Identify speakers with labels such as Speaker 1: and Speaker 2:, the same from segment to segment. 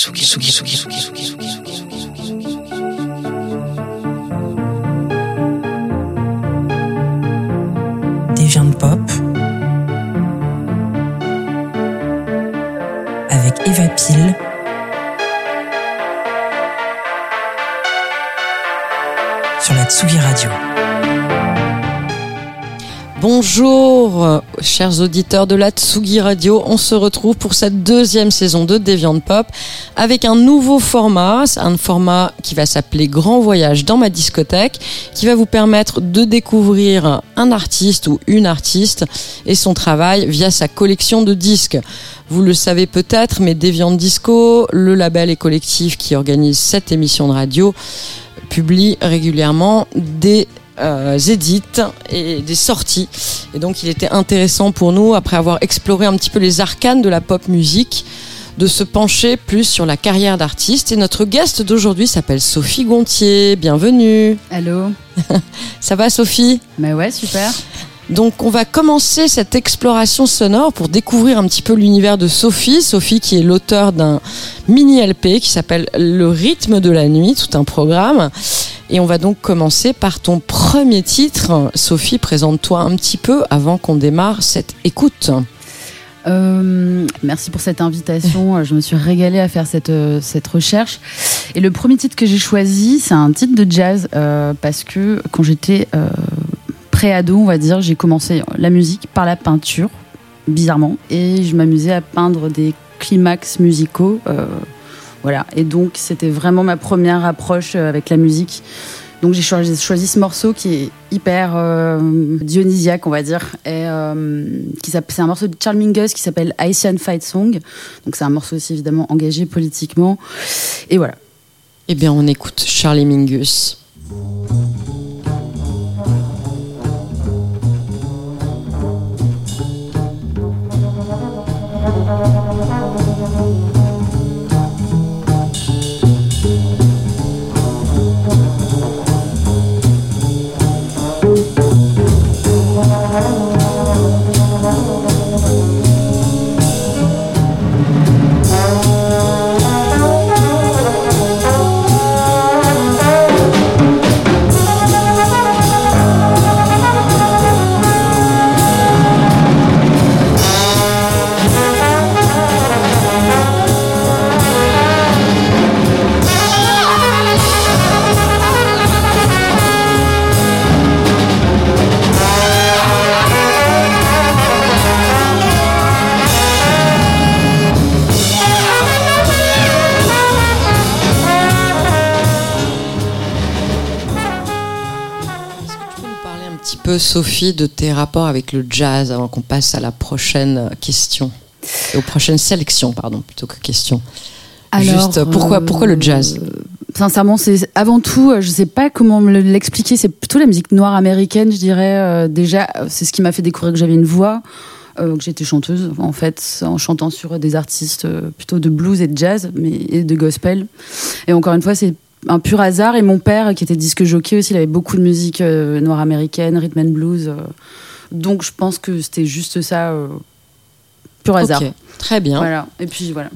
Speaker 1: Tsugi, Tsugi, Tsugi, Tsugi, Tsugi, Tsugi, Tsugi, Tsugi, Tsugi,
Speaker 2: Des
Speaker 3: Bonjour, chers auditeurs de la Tsugi Radio. On se retrouve pour cette deuxième saison de Deviant Pop avec un nouveau format, un format qui va s'appeler Grand Voyage dans ma discothèque, qui va vous permettre de découvrir un artiste ou une artiste et son travail via sa collection de disques. Vous le savez peut-être, mais Deviant Disco, le label et collectif qui organise cette émission de radio, publie régulièrement des euh, édits et des sorties. Et donc il était intéressant pour nous, après avoir exploré un petit peu les arcanes de la pop musique, de se pencher plus sur la carrière d'artiste. Et notre guest d'aujourd'hui s'appelle Sophie Gontier. Bienvenue.
Speaker 4: Allô
Speaker 3: Ça va Sophie?
Speaker 4: Bah ouais, super.
Speaker 3: Donc on va commencer cette exploration sonore pour découvrir un petit peu l'univers de Sophie. Sophie qui est l'auteur d'un mini LP qui s'appelle Le rythme de la nuit, tout un programme. Et on va donc commencer par ton premier titre. Sophie, présente-toi un petit peu avant qu'on démarre cette écoute.
Speaker 4: Euh, merci pour cette invitation. Je me suis régalée à faire cette, euh, cette recherche. Et le premier titre que j'ai choisi, c'est un titre de jazz euh, parce que quand j'étais euh, pré-ado, on va dire, j'ai commencé la musique par la peinture, bizarrement. Et je m'amusais à peindre des climax musicaux. euh, voilà. Et donc, c'était vraiment ma première approche euh, avec la musique. Donc, j'ai choisi, ce morceau qui est hyper euh, dionysiaque, on va dire. Et, qui c'est un morceau de Charles Mingus qui s'appelle Haitian Fight Song. Donc, c'est un morceau aussi évidemment engagé politiquement. Et voilà.
Speaker 3: Eh bien, on écoute Charlie Mingus. Peu, Sophie, de tes rapports avec le jazz avant qu'on passe à la prochaine question aux prochaines sélections, pardon, plutôt que questions. Juste, pourquoi- pourquoi le jazz?
Speaker 4: euh, Sincèrement, c'est avant tout, euh, je sais pas comment me l'expliquer. C'est plutôt la musique noire américaine, je dirais. Euh, déjà, euh, c'est ce qui m'a fait découvrir que j'avais une voix, euh, que j'étais chanteuse, en fait, en chantant sur des artistes euh, plutôt de blues et de jazz, mais et de gospel. Et encore une fois, c'est un pur hasard. Et mon père, qui était disque jockey aussi, il avait beaucoup de musique euh, noire américaine, rhythm and blues. euh. donc, je pense que c'était juste ça, euh, pur hasard.
Speaker 3: Très bien.
Speaker 4: Voilà. Et puis voilà.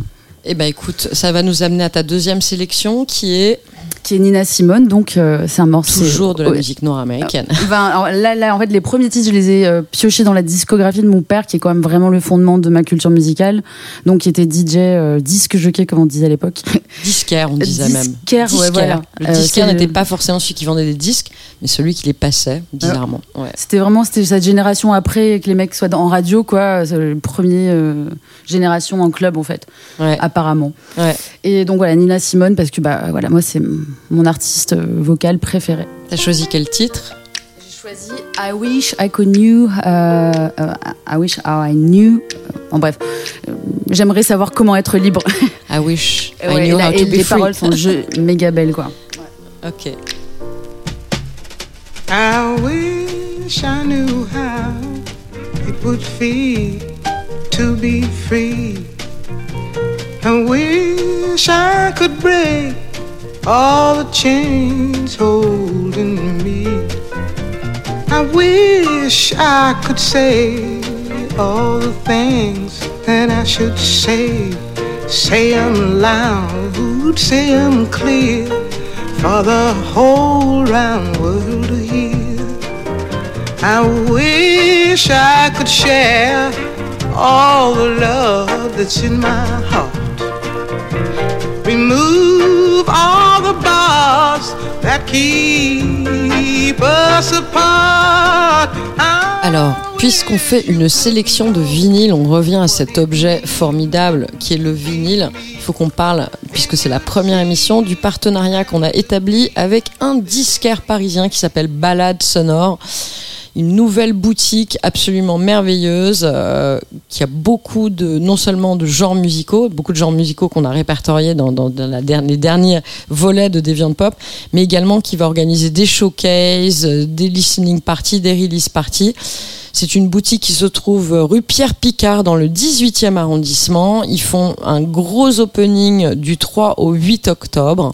Speaker 3: Eh ben écoute, ça va nous amener à ta deuxième sélection qui est
Speaker 4: Qui est Nina Simone, donc euh, c'est un morceau.
Speaker 3: toujours de la musique noire américaine.
Speaker 4: Enfin, alors là, là, en fait, les premiers titres, je les ai euh, piochés dans la discographie de mon père, qui est quand même vraiment le fondement de ma culture musicale. Donc, qui était DJ, euh, disque jockey, comme on disait à l'époque.
Speaker 3: Disquaire, on disait même.
Speaker 4: Disquaire, ouais, voilà.
Speaker 3: Le
Speaker 4: Euh,
Speaker 3: disquaire n'était pas forcément celui qui vendait des disques, mais celui qui les passait, bizarrement. Ouais.
Speaker 4: C'était vraiment c'était cette génération après que les mecs soient en radio, quoi. Le premier euh, génération en club, en fait,
Speaker 3: Ouais.
Speaker 4: apparemment.
Speaker 3: ouais.
Speaker 4: Et donc, voilà, Nina Simone, parce que, bah, voilà, moi, c'est mon artiste vocal préféré.
Speaker 3: T'as choisi quel titre?
Speaker 4: J'ai choisi I wish I could knew. euh, I wish how I knew. en bref, euh, j'aimerais savoir comment être libre.
Speaker 3: I wish I
Speaker 4: Ouais,
Speaker 3: knew how
Speaker 4: et
Speaker 3: to be
Speaker 4: les
Speaker 3: free.
Speaker 4: paroles sont jeux- méga belles, quoi.
Speaker 3: Ok.
Speaker 5: I wish I knew how it would feel to be free. I wish I could break all the chains holding me. I wish I could say all the things that I should say. say 'em loud, say 'em clear for the whole round world to hear. I wish I could share all the love that's in my heart. Remove
Speaker 3: Alors, puisqu'on fait une sélection de vinyles, on revient à cet objet formidable qui est le vinyle. Il faut qu'on parle, puisque c'est la première émission, du partenariat qu'on a établi avec un disquaire parisien qui s'appelle Balade Sonore une nouvelle boutique absolument merveilleuse euh, qui a beaucoup de non seulement de genres musicaux, beaucoup de genres musicaux qu'on a répertoriés dans, dans, les derniers volets de Deviant Pop, mais également qui va organiser des showcases, euh, des listening parties, des release parties. C'est une boutique qui se trouve rue Pierre Picard dans le 18e arrondissement. Ils font un gros opening du 3 au 8 octobre,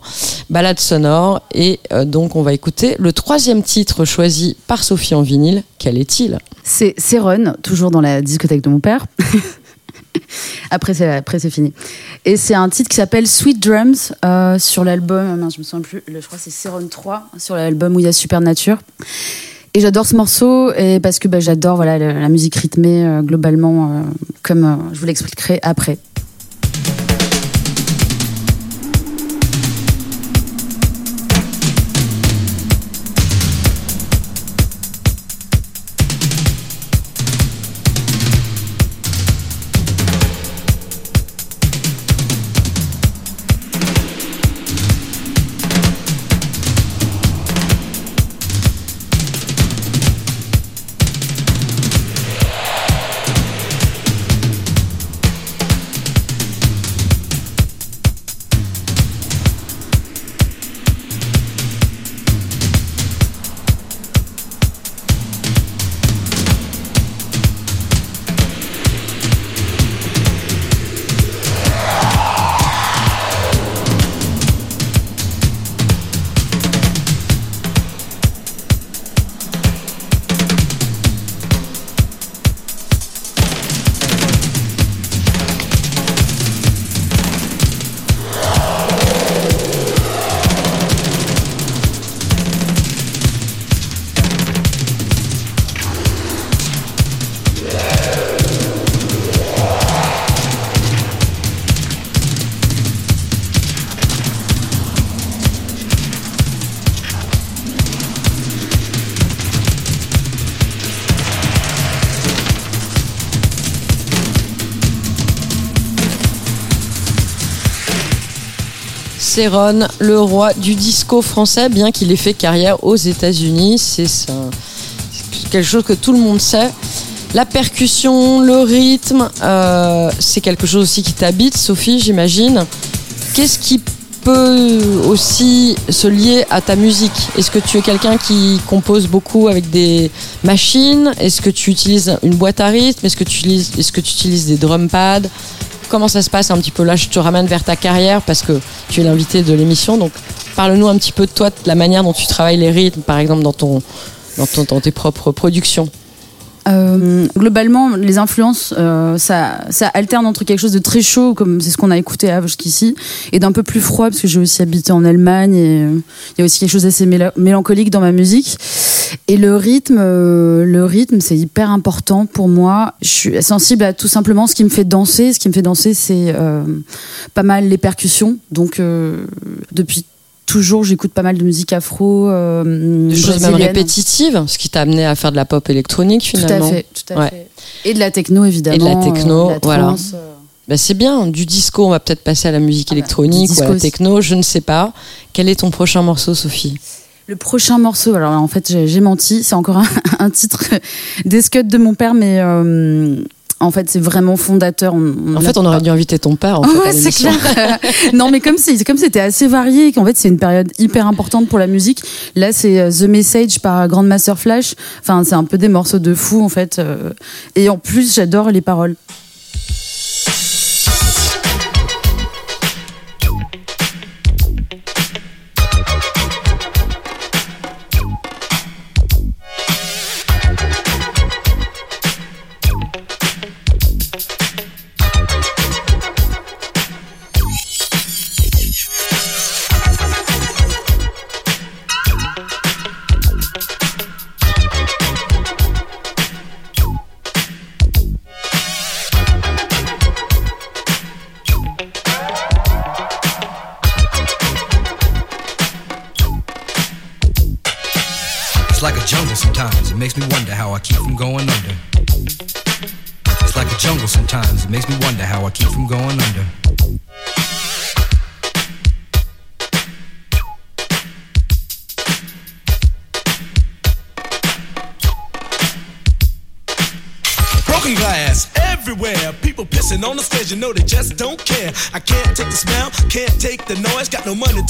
Speaker 3: balade sonore. Et euh, donc on va écouter le troisième titre choisi par Sophie en vinyle. Quel est-il?
Speaker 4: C'est Run, toujours dans la discothèque de mon père. Après, c'est après c'est fini. Et c'est un titre qui s'appelle Sweet Drums euh, sur l'album. Je me souviens plus. Je crois c'est Seron 3 sur l'album où il y a Supernature. Et j'adore ce morceau et parce que bah, j'adore voilà la, musique rythmée euh, globalement, euh, comme euh, je vous l'expliquerai après.
Speaker 3: Le roi du disco français, bien qu'il ait fait carrière aux États-Unis. C'est quelque chose que tout le monde sait. La percussion, le rythme, euh, c'est quelque chose aussi qui t'habite, Sophie, j'imagine. Qu'est-ce qui peut aussi se lier à ta musique? Est-ce que tu es quelqu'un qui compose beaucoup avec des machines? Est-ce que tu utilises une boîte à rythme? Est-ce que tu utilises des drum pads? Comment ça se passe un petit peu Là, je te ramène vers ta carrière parce que tu es l'invité de l'émission. Donc, parle-nous un petit peu de toi, de la manière dont tu travailles les rythmes, par exemple, dans, ton, dans, ton- dans tes propres productions.
Speaker 4: Euh, globalement, les influences, euh, ça, ça alterne entre quelque chose de très chaud, comme c'est ce qu'on a écouté jusqu'ici, et d'un peu plus froid, parce que j'ai aussi habité en Allemagne, et euh, il y a aussi quelque chose d'assez méla- mélancolique dans ma musique. Et le rythme, euh, le rythme, c'est hyper important pour moi. Je suis sensible à tout simplement ce qui me fait danser. Ce qui me fait danser, c'est euh, pas mal les percussions. Donc, depuis toujours, j'écoute pas mal de musique afro, euh,
Speaker 3: Des choses même répétitives, ce qui t'a amené à faire de la pop électronique
Speaker 4: Tout
Speaker 3: finalement.
Speaker 4: à fait, tout à
Speaker 3: Ouais.
Speaker 4: fait. Et de la techno, évidemment.
Speaker 3: Et de la techno,
Speaker 4: euh, de la
Speaker 3: voilà. Bah, c'est bien, du disco, on va peut-être passer à la musique
Speaker 4: Ah bah,
Speaker 3: électronique ou à la
Speaker 4: aussi.
Speaker 3: techno, je ne sais pas. Quel est ton prochain morceau, Sophie?
Speaker 4: Le prochain morceau, alors en fait j'ai menti, c'est encore un, un titre d'escut de mon père, mais euh, en fait c'est vraiment fondateur. On- on
Speaker 3: En fait, on aurait dû inviter ton père. En fait,
Speaker 4: c'est clair. non, mais comme c'est comme c'était assez varié, qu'en fait c'est une période hyper importante pour la musique. Là, c'est euh, The Message par Grandmaster Flash. Enfin, c'est un peu des morceaux de fou en fait. euh, Et en plus, j'adore les paroles.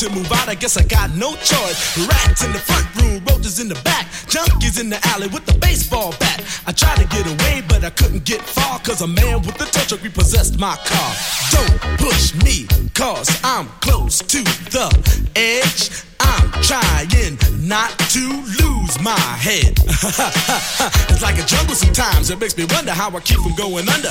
Speaker 6: To move out, I guess I got no choice. Rats in the front room, roaches in the back, junkies in the alley with the baseball bat. I tried to get away, but I couldn't get far, cause a man with a tow truck repossessed my car. Don't push me, cause I'm close to the edge. I'm trying not to lose my head. it's like a jungle sometimes. It makes me wonder how I keep from going under.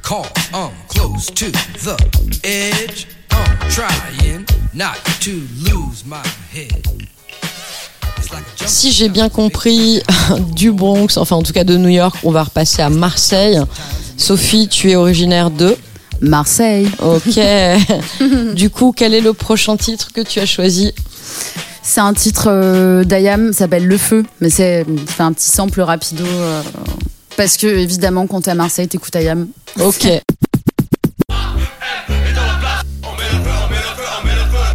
Speaker 1: call, I'm close to the edge. I'm trying not to lose my head. It's like a jungle
Speaker 3: Si j'ai bien compris, du Bronx, enfin en tout cas de New York, on va repasser à Marseille. Sophie, tu es originaire de
Speaker 4: Marseille.
Speaker 3: Ok. du coup, quel est le prochain titre que tu as choisi?
Speaker 4: C'est un titre euh, d'Ayam, ça s'appelle Le Feu, mais c'est c'est un petit sample rapido. euh, parce que, évidemment, quand t'es à Marseille, t'écoutes Ayam.
Speaker 3: Ok.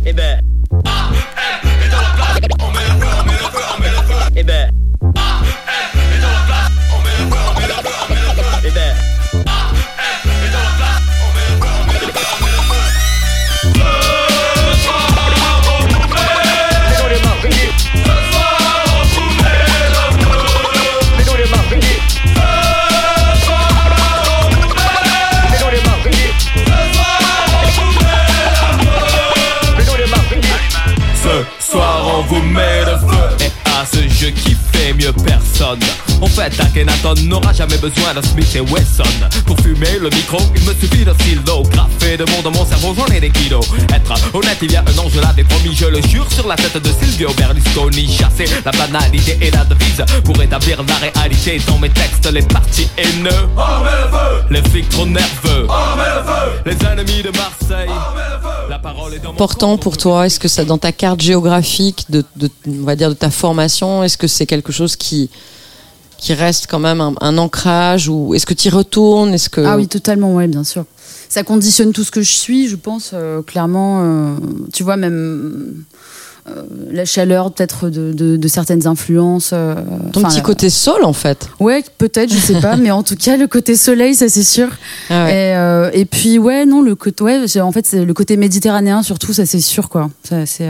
Speaker 7: Eh ben.
Speaker 8: Mieux personne En fait Akhenaton n'aura jamais besoin d'un Smith et Wesson. Pour fumer le micro il me suffit d'un stylo. Graffé de monde dans mon cerveau j'en ai des kilos. Être honnête il y a un an je l'avais promis Je le jure sur la tête de Silvio Berlusconi. Chasser la banalité et la devise Pour établir la réalité dans mes textes Les partis haineux. Les flics trop nerveux. Les ennemis de Marseille. La parole est dans mon
Speaker 3: Important pour toi Est-ce que ça, dans ta carte géographique, de, de- on va dire de ta formation, est-ce que c'est quelque chose qui qui reste quand même un, un ancrage ou est-ce que tu y retournes? Est-ce que
Speaker 4: Ah oui, totalement, ouais, bien sûr. Ça conditionne tout ce que je suis, je pense, euh, clairement. euh, tu vois, même euh, la chaleur, peut-être, de, de- de certaines influences.
Speaker 3: ton petit
Speaker 4: la-
Speaker 3: côté sol en fait
Speaker 4: Ouais, peut-être, je sais pas, mais en tout cas, le côté soleil, ça c'est sûr.
Speaker 3: Ah ouais.
Speaker 4: Et, et puis, ouais, non, le côté, ouais, en fait, c'est le côté méditerranéen surtout, ça c'est sûr, quoi. Ça, c'est,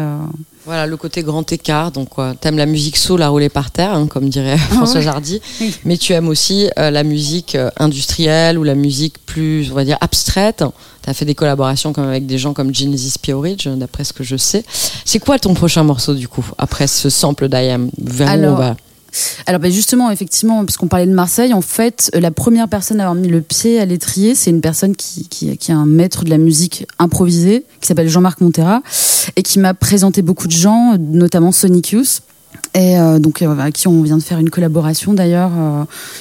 Speaker 3: Voilà, le côté grand écart. Donc, quoi, t'aimes la musique soul à rouler par terre, hein, comme dirait François
Speaker 4: ouais.
Speaker 3: Jardy.
Speaker 4: Oui.
Speaker 3: Mais tu aimes aussi euh, la musique euh, industrielle ou la musique plus, on va dire, abstraite. T'as fait des collaborations comme avec des gens comme Genesis P. Orridge, d'après ce que je sais. C'est quoi ton prochain morceau, du coup, après ce sample d'IAM Vers où
Speaker 4: Alors,
Speaker 3: on va?
Speaker 4: Alors ben justement, effectivement, parce qu'on parlait de Marseille, en fait, euh, la première personne à avoir mis le pied à l'étrier, c'est une personne qui, est un maître de la musique improvisée, qui s'appelle Jean-Marc Montera, et qui m'a présenté beaucoup de gens, notamment Sonic Youth. Et euh, donc, euh, avec qui on vient de faire une collaboration d'ailleurs,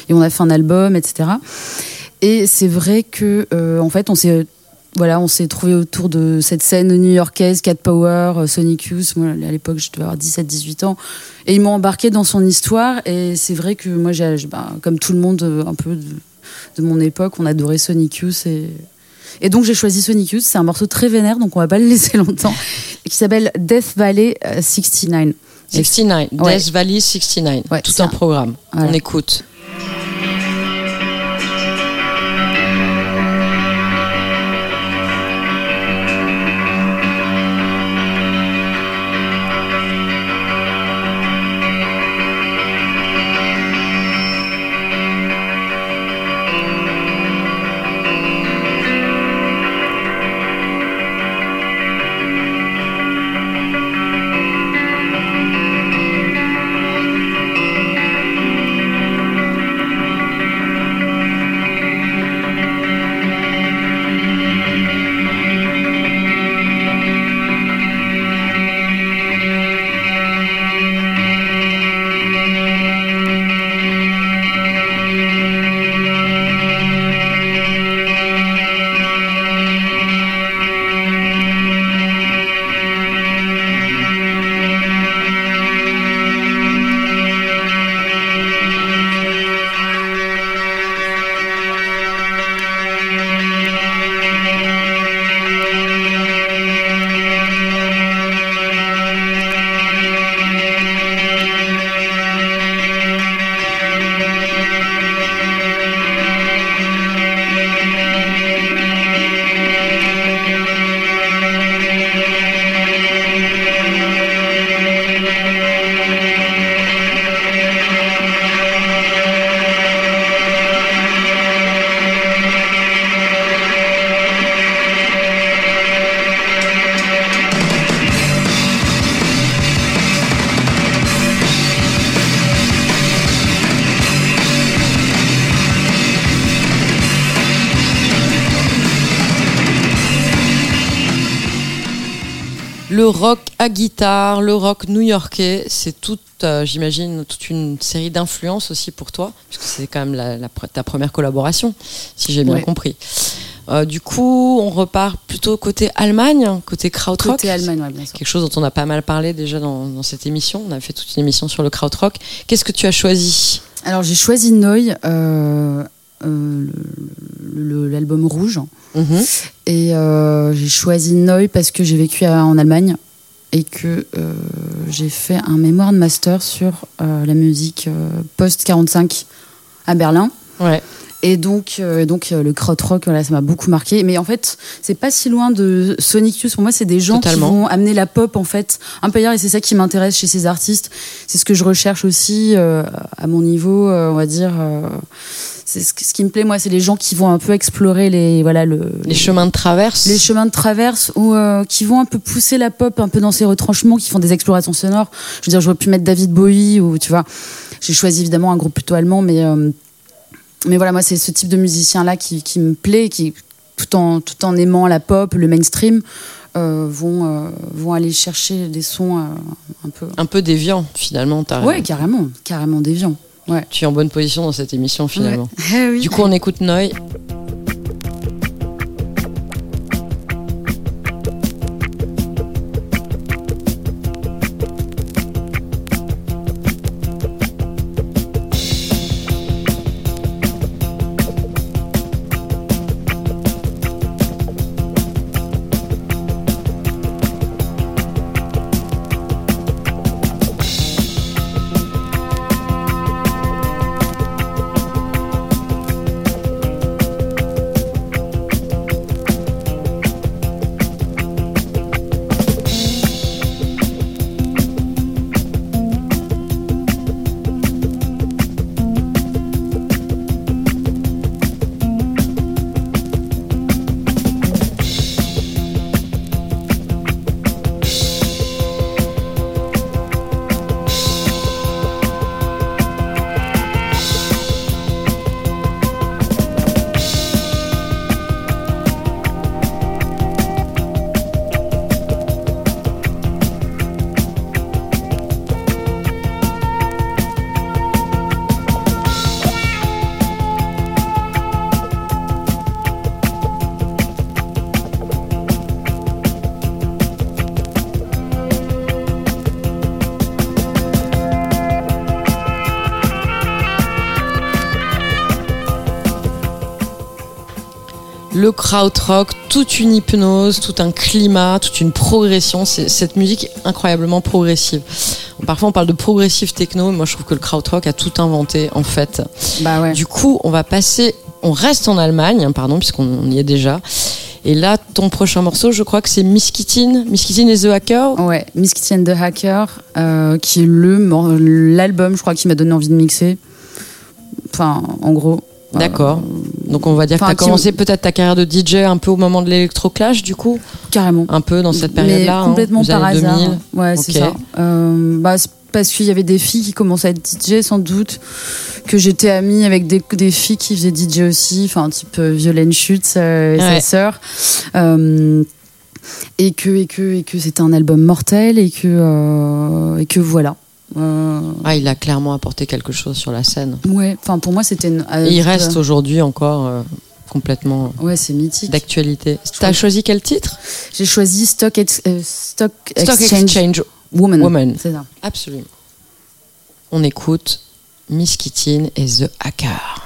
Speaker 4: et on a fait un album, etc. Et c'est vrai que, en fait, on s'est voilà, on s'est trouvé autour de cette scène new-yorkaise, Cat Power, euh, Sonic Youth. Moi, à l'époque, je devais avoir 17-18 ans. Et il m'a embarqué dans son histoire. Et c'est vrai que moi, j'ai, bah, comme tout le monde, euh, un peu de, de mon époque, on adorait Sonic Youth. Et, et donc, j'ai choisi Sonic Youth. C'est un morceau très vénère, donc on va pas le laisser longtemps. qui s'appelle Death Valley euh, 69. Et
Speaker 3: 69,
Speaker 4: Ouais.
Speaker 3: Death Valley 69.
Speaker 4: Ouais,
Speaker 3: Tout un
Speaker 4: un-
Speaker 3: programme.
Speaker 4: Voilà.
Speaker 3: On écoute. À guitare, le rock new-yorkais, c'est toute, euh, j'imagine, toute une série d'influences aussi pour toi, puisque c'est quand même la- la ta première collaboration, si j'ai bien
Speaker 4: Ouais.
Speaker 3: compris. Euh, du coup, on repart plutôt côté Allemagne, côté krautrock.
Speaker 4: Côté Allemagne, ouais, bien sûr.
Speaker 3: Quelque chose dont on a pas mal parlé déjà dans, dans cette émission. On a fait toute une émission sur le krautrock. Qu'est-ce que tu as choisi?
Speaker 4: Alors, j'ai choisi Noy, euh, euh, l'album rouge.
Speaker 3: Mhm.
Speaker 4: Et j'ai choisi Noy parce que j'ai vécu à- en Allemagne et que euh, j'ai fait un mémoire de master sur euh, la musique euh, post-45 à Berlin.
Speaker 3: Ouais.
Speaker 4: Et donc, euh, donc euh, le krautrock, voilà, ça m'a beaucoup marqué. Mais en fait, c'est pas si loin de Sonic Youth. Pour moi, c'est des gens
Speaker 3: Totalement.
Speaker 4: qui vont amener la pop en fait un peu ailleurs. Et c'est ça qui m'intéresse chez ces artistes. C'est ce que je recherche aussi euh, à mon niveau, euh, on va dire. euh, c'est ce, qui- ce qui me plaît, moi, c'est les gens qui vont un peu explorer les voilà le
Speaker 3: Les chemins de traverse.
Speaker 4: les chemins de traverse ou qui vont un peu pousser la pop un peu dans ses retranchements, qui font des explorations sonores. Je veux dire, j'aurais pu mettre David Bowie ou tu vois. J'ai choisi évidemment un groupe plutôt allemand, mais mais voilà, moi c'est ce type de musicien là qui, qui me plaît, qui tout en tout en aimant la pop, le mainstream, euh, vont euh, vont aller chercher des sons euh, un peu.
Speaker 3: Un peu déviant, finalement. t'as
Speaker 4: Ouais,
Speaker 3: raison.
Speaker 4: carrément, carrément déviant. Ouais.
Speaker 3: Tu es en bonne position dans cette émission, finalement.
Speaker 4: Ouais. Eh oui.
Speaker 3: Du coup, on écoute Noy. Le krautrock, toute une hypnose, tout un climat, toute une progression. C'est cette musique incroyablement progressive. Parfois on parle de progressive techno, moi je trouve que le krautrock a tout inventé en fait.
Speaker 4: Bah ouais.
Speaker 3: Du coup, on va passer, on reste en Allemagne, pardon, puisqu'on y est déjà. Et là, ton prochain morceau, je crois que c'est Miss Kittin, Miss Kittin et The Hacker.
Speaker 4: Ouais, Miss Kitty and the Hacker, euh, qui est le l'album, je crois, qui m'a donné envie de mixer. Enfin, en gros.
Speaker 3: D'accord. Donc on va dire que tu as commencé peut-être ta carrière de DJ un peu au moment de l'électroclash, du coup?
Speaker 4: Carrément.
Speaker 3: Un peu dans cette période-là hein,
Speaker 4: complètement par hasard.
Speaker 3: 2000.
Speaker 4: Ouais, c'est ça. Euh, bah, parce qu'il y avait des filles qui commençaient à être DJ, sans doute, que j'étais amie avec des, des filles qui faisaient DJ aussi, enfin, type euh, Violaine Schutz euh, et
Speaker 3: Ouais.
Speaker 4: sa sœur. Euh, et que, et que, et que c'était un album mortel et que, et que voilà. Euh,
Speaker 3: Ah, il a clairement apporté quelque chose sur la scène.
Speaker 4: ouais, enfin, pour moi, c'était une.
Speaker 3: Et il
Speaker 4: euh,
Speaker 3: reste aujourd'hui encore euh, complètement
Speaker 4: Ouais, c'est mythique.
Speaker 3: d'actualité. T'as choisi quel titre?
Speaker 4: J'ai choisi Stock, Ex- euh, Stock,
Speaker 3: Stock
Speaker 4: Exchange,
Speaker 3: Exchange
Speaker 4: Woman.
Speaker 3: Woman.
Speaker 4: C'est ça.
Speaker 3: Absolument. On écoute Miss Kittin et The Hacker.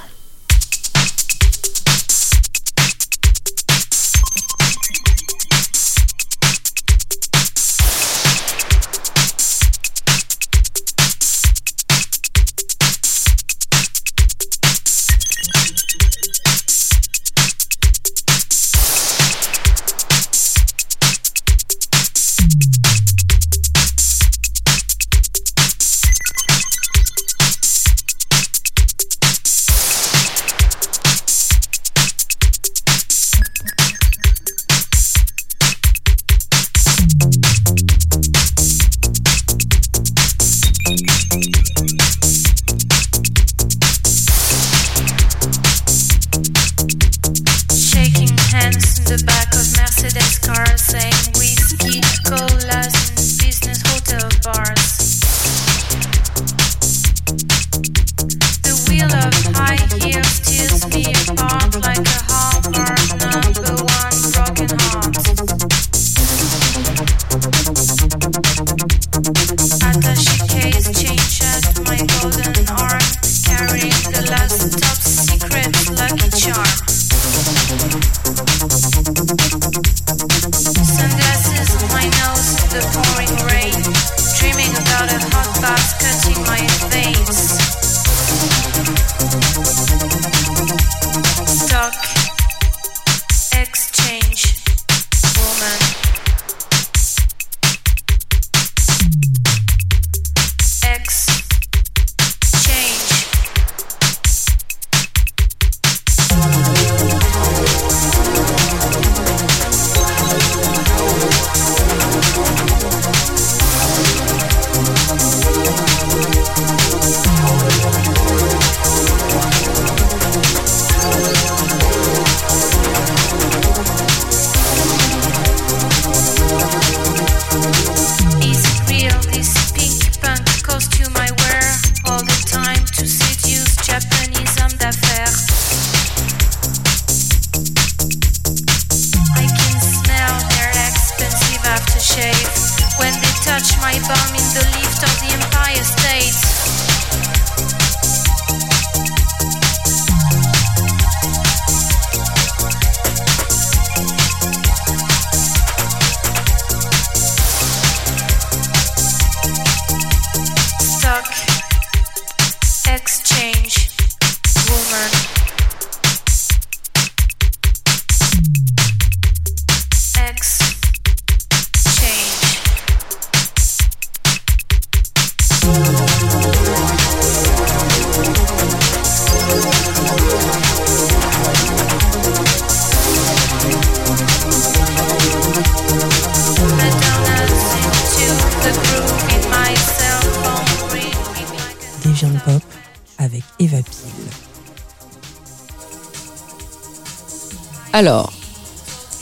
Speaker 3: Alors,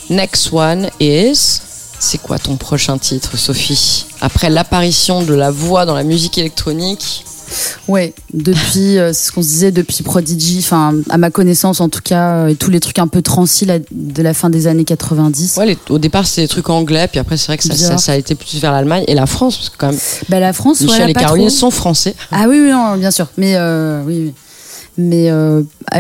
Speaker 3: next one is. C'est quoi ton prochain titre, Sophie? Après l'apparition de la voix dans la musique électronique,
Speaker 4: Ouais, depuis, euh, c'est ce qu'on se disait, depuis Prodigy, enfin, à ma connaissance en tout cas, euh, et tous les trucs un peu transis de la fin des années 90.
Speaker 3: ouais, les- au départ c'était des trucs anglais, puis après c'est vrai que ça, ça, ça a été plus vers l'Allemagne et la France, parce que quand même
Speaker 4: Bah, la France,
Speaker 3: Michel
Speaker 4: ouais,
Speaker 3: et Caroline sont français.
Speaker 4: Ah oui, oui, non, bien sûr. Mais euh, oui, oui. Mais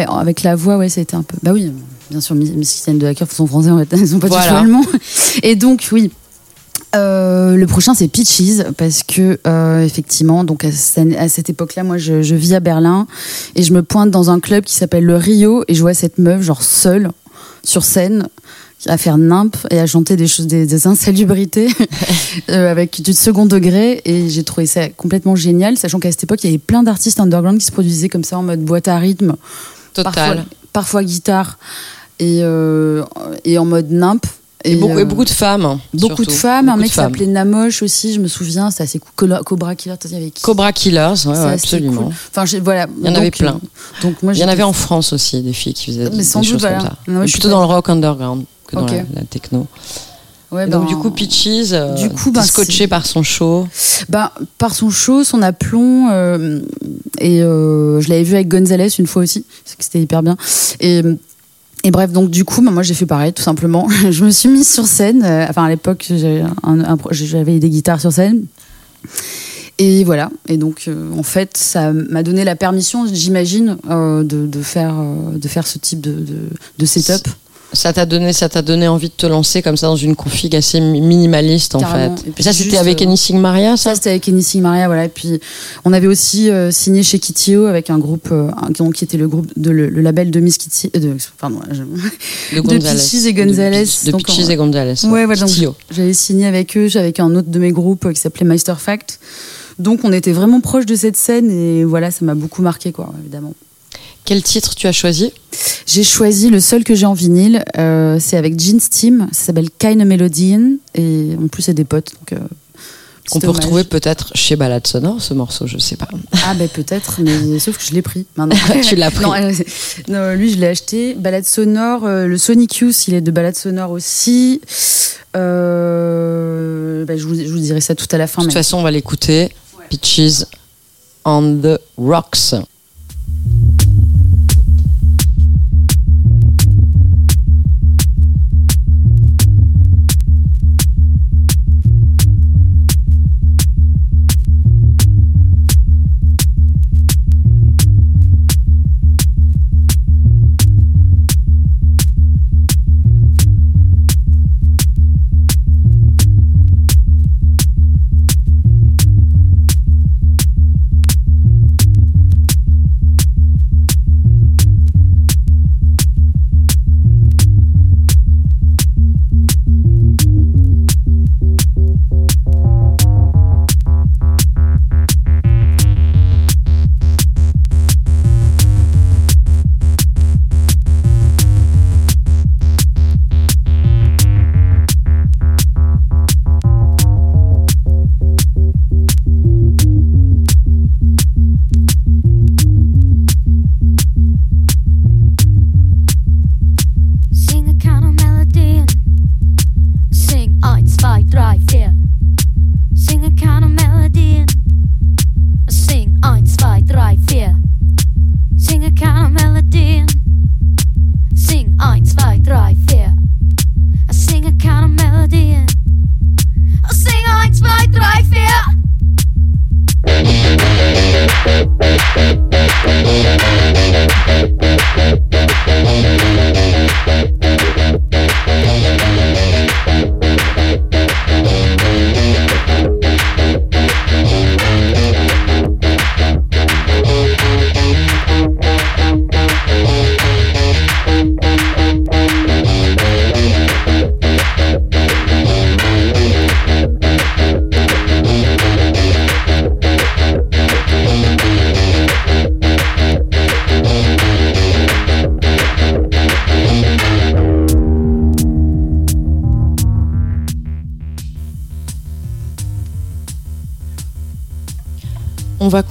Speaker 4: avec la voix, ouais, c'était un peu. Bah oui. Bien sûr, Miss Christiane de Hacker sont français en fait, ils sont pas
Speaker 3: Voilà.
Speaker 4: du tout allemands. Et donc, oui. Euh, le prochain c'est Peaches parce que euh, effectivement donc à, cette- à cette époque-là moi je, je vis à Berlin et je me pointe dans un club qui s'appelle le Rio et je vois cette meuf genre seule sur scène à faire nimp et à chanter des choses des, des insalubrités euh, avec du second degré et j'ai trouvé ça complètement génial sachant qu'à cette époque il y avait plein d'artistes underground qui se produisaient comme ça en mode boîte à rythme
Speaker 3: Total.
Speaker 4: parfois, parfois guitare et, euh, et en mode nimp.
Speaker 3: Et, beaucoup, et
Speaker 4: euh,
Speaker 3: beaucoup de femmes. hein,
Speaker 4: beaucoup de femmes. un
Speaker 3: Beaucoup
Speaker 4: mec
Speaker 3: de
Speaker 4: qui s'appelait Namoche aussi, je me souviens, c'est assez cool. Cobra- Killer, qui
Speaker 3: Cobra Killers, ouais, absolument.
Speaker 4: cool. Enfin, voilà.
Speaker 3: Il y en avait plein.
Speaker 4: euh, donc moi,
Speaker 3: Il y en avait en France aussi, des filles qui faisaient
Speaker 4: Mais
Speaker 3: des
Speaker 4: sans doute,
Speaker 3: choses
Speaker 4: voilà.
Speaker 3: comme ça.
Speaker 4: Non, je
Speaker 3: plutôt dans le rock underground que dans la, la techno.
Speaker 4: Ouais,
Speaker 3: Et donc,
Speaker 4: ben,
Speaker 3: du coup, Peaches, euh,
Speaker 4: du coup, ben,
Speaker 3: scotché par son show.
Speaker 4: Ben, par son show, son aplomb, euh, et euh, je l'avais vu avec Gonzalez une fois aussi, c'était hyper bien. Et, et bref, donc du coup, ben, moi j'ai fait pareil, tout simplement. je me suis mise sur scène. euh, enfin, à l'époque, j'avais des guitares sur scène. Et voilà. Et donc, euh, en fait, ça m'a donné la permission, j'imagine, euh, de, faire, de faire ce type de, de setup.
Speaker 3: Ça t'a donné, ça t'a donné envie de te lancer comme ça dans une config assez mi- minimaliste en
Speaker 4: Carrément.
Speaker 3: fait.
Speaker 4: Et puis
Speaker 3: ça, c'était avec
Speaker 4: euh,
Speaker 3: Anything Maria, ça
Speaker 4: Ça, c'était avec Kenny Sigmaria, voilà. Et puis, on avait aussi euh, signé chez Kitio avec un groupe, euh, un- qui était le groupe, de, le, le label de Miss Kitty, de, pardon, je-
Speaker 3: De
Speaker 4: de Peaches et Gonzalez.
Speaker 3: De, de
Speaker 4: Donc, on-
Speaker 3: et Gonzalez.
Speaker 4: Ouais, voilà, j'avais signé avec eux, avec un autre de mes groupes euh, qui s'appelait Meister Fact. Donc, on était vraiment proche de cette scène et voilà, ça m'a beaucoup marqué, quoi, évidemment.
Speaker 3: Quel titre tu as choisi
Speaker 4: J'ai choisi le seul que j'ai en vinyle, euh, c'est avec Gene Steam, ça s'appelle Kind of Melodian et en plus c'est des potes. Donc, euh,
Speaker 3: Qu'on peut retrouver peut-être chez Balade Sonore, ce morceau, je sais pas.
Speaker 4: Ah ben peut-être, mais sauf que je l'ai pris maintenant.
Speaker 3: Tu l'as pris.
Speaker 4: Non, euh, non, lui je l'ai acheté. Balade sonore, le Sonic Youth, il est de balade sonore aussi. Bah, je, vous, je vous dirai ça tout à la fin.
Speaker 3: De toute
Speaker 4: mais-
Speaker 3: façon, on va l'écouter. Peaches on the Rocks.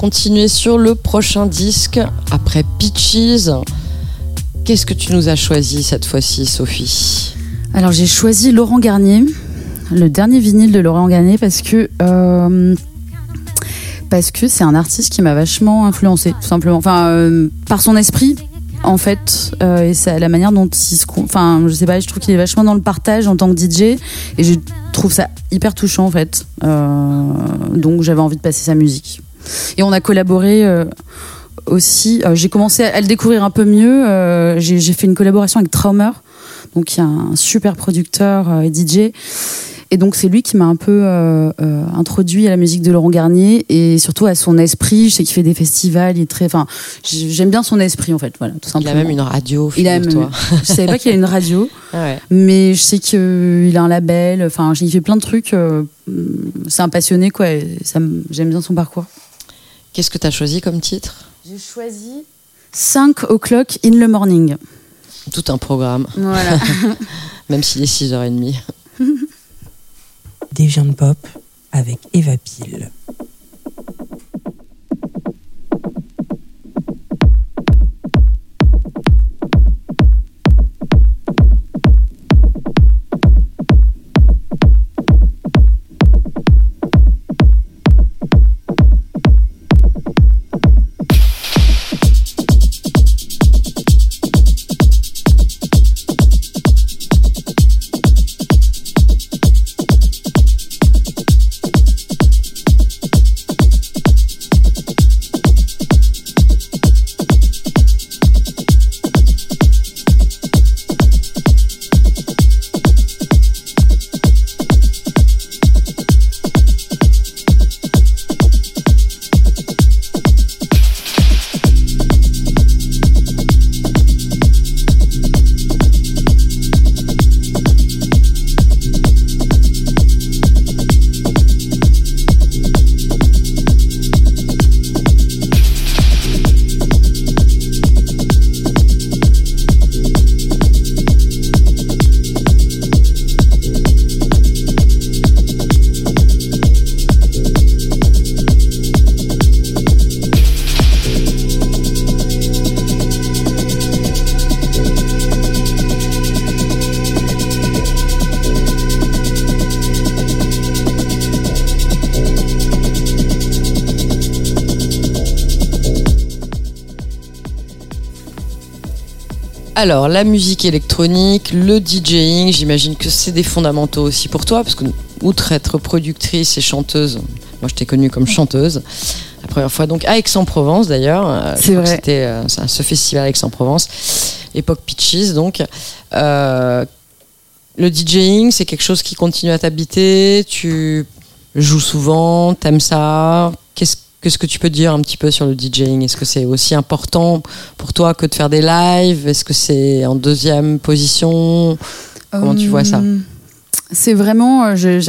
Speaker 3: Continuer sur le prochain disque après Peaches. Qu'est-ce que tu nous as choisi cette fois-ci, Sophie
Speaker 4: Alors j'ai choisi Laurent Garnier, le dernier vinyle de Laurent Garnier parce que euh, parce que c'est un artiste qui m'a vachement influencé tout simplement. Enfin euh, par son esprit en fait euh, et la manière dont il se enfin je sais pas je trouve qu'il est vachement dans le partage en tant que DJ et je trouve ça hyper touchant en fait donc j'avais envie de passer sa musique et on a collaboré euh, aussi, euh, j'ai commencé à, le découvrir un peu mieux. euh, j'ai j'ai fait une collaboration avec Traumer, donc il y a un super producteur et DJ. Et donc c'est lui qui m'a un peu euh, euh, introduit à la musique de Laurent Garnier et surtout à son esprit. Je sais qu'il fait des festivals, il est très, enfin, j'aime bien son esprit en fait, voilà, tout
Speaker 3: Il
Speaker 4: simplement.
Speaker 3: a même une radio,
Speaker 4: Il a même-
Speaker 3: figure-toi.
Speaker 4: Je savais pas qu'il a une radio,
Speaker 3: Ah ouais.
Speaker 4: mais je sais qu'il a un label. Enfin, il fait plein de trucs. c'est un passionné quoi. J'aime bien son parcours.
Speaker 3: Qu'est-ce que tu as choisi comme titre?
Speaker 4: J'ai choisi 5 o'clock in the morning.
Speaker 3: Tout un programme,
Speaker 4: Voilà.
Speaker 3: même s'il est 6h30.
Speaker 2: Deviant Pop avec Eva Pile.
Speaker 3: Alors, la musique électronique, le DJing, j'imagine que c'est des fondamentaux aussi pour toi, parce que outre être productrice et chanteuse, moi je t'ai connue comme chanteuse, la première fois donc à Aix-en-Provence d'ailleurs, euh,
Speaker 4: C'est vrai.
Speaker 3: c'était euh, ce festival à Aix-en-Provence, époque Pitches donc. Euh, le DJing, c'est quelque chose qui continue à t'habiter, tu joues souvent, t'aimes ça, qu'est-ce que tu peux dire un petit peu sur le DJing? Est-ce que c'est aussi important pour toi que de faire des lives? Est-ce que c'est en deuxième position? Comment tu vois ça?
Speaker 4: Euh, C'est vraiment, euh, j'ai-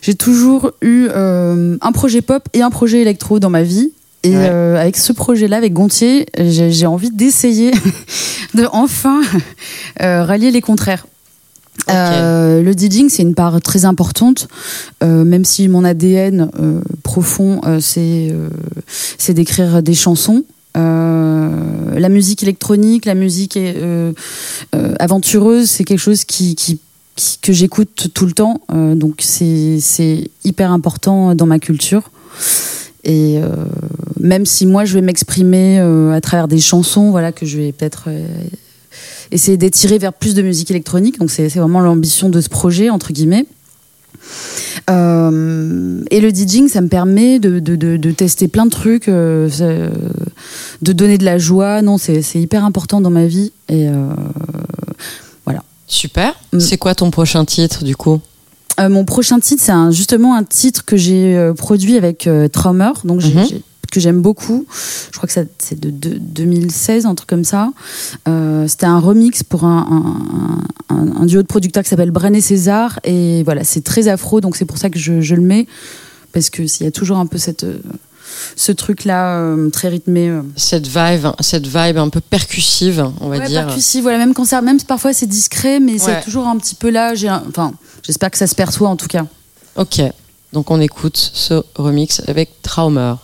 Speaker 4: j'ai toujours eu euh, un projet pop et un projet électro dans ma vie. Et
Speaker 3: Ouais.
Speaker 4: euh, avec ce projet-là, avec Gontier, j'ai j'ai envie d'essayer de enfin euh, rallier les contraires. Euh, le DJing, c'est une part très importante, euh, même si mon ADN euh, profond, c'est d'écrire des chansons. La musique électronique, la musique aventureuse, c'est quelque chose que j'écoute tout le temps. Donc c'est hyper important dans ma culture. Et même si moi je vais m'exprimer à travers des chansons, voilà que je vais peut-être essayer d'étirer vers plus de musique électronique. Donc c'est vraiment l'ambition de ce projet entre guillemets. Euh, et le DJing, ça me permet de, de, de, de tester plein de trucs, euh, de donner de la joie. Non, c'est hyper important dans ma vie. Et euh,
Speaker 3: Super.
Speaker 4: Mm.
Speaker 3: C'est quoi ton prochain titre du coup?
Speaker 4: Mon prochain titre, c'est justement un titre que j'ai produit avec Traumer, donc j'ai-
Speaker 3: Mhm.
Speaker 4: Que j'aime beaucoup. Je crois que c'est de, de- 2016, un truc comme ça. Euh, C'était un remix pour un, un- un- un duo de producteurs qui s'appelle Bren et César. Et voilà, c'est très afro, donc c'est pour ça que je, je le mets. Parce que s'il y a toujours un peu cette, euh, ce truc-là euh, très rythmé. euh.
Speaker 3: Cette vibe, cette vibe un peu percussive, on va
Speaker 4: Ouais,
Speaker 3: dire.
Speaker 4: percussif, voilà, même quand ça, même parfois c'est discret, mais
Speaker 3: Ouais.
Speaker 4: c'est toujours un petit peu là. J'ai un- Enfin, j'espère que ça se perçoit en tout cas.
Speaker 3: Ok. Donc on écoute ce remix avec Traumer.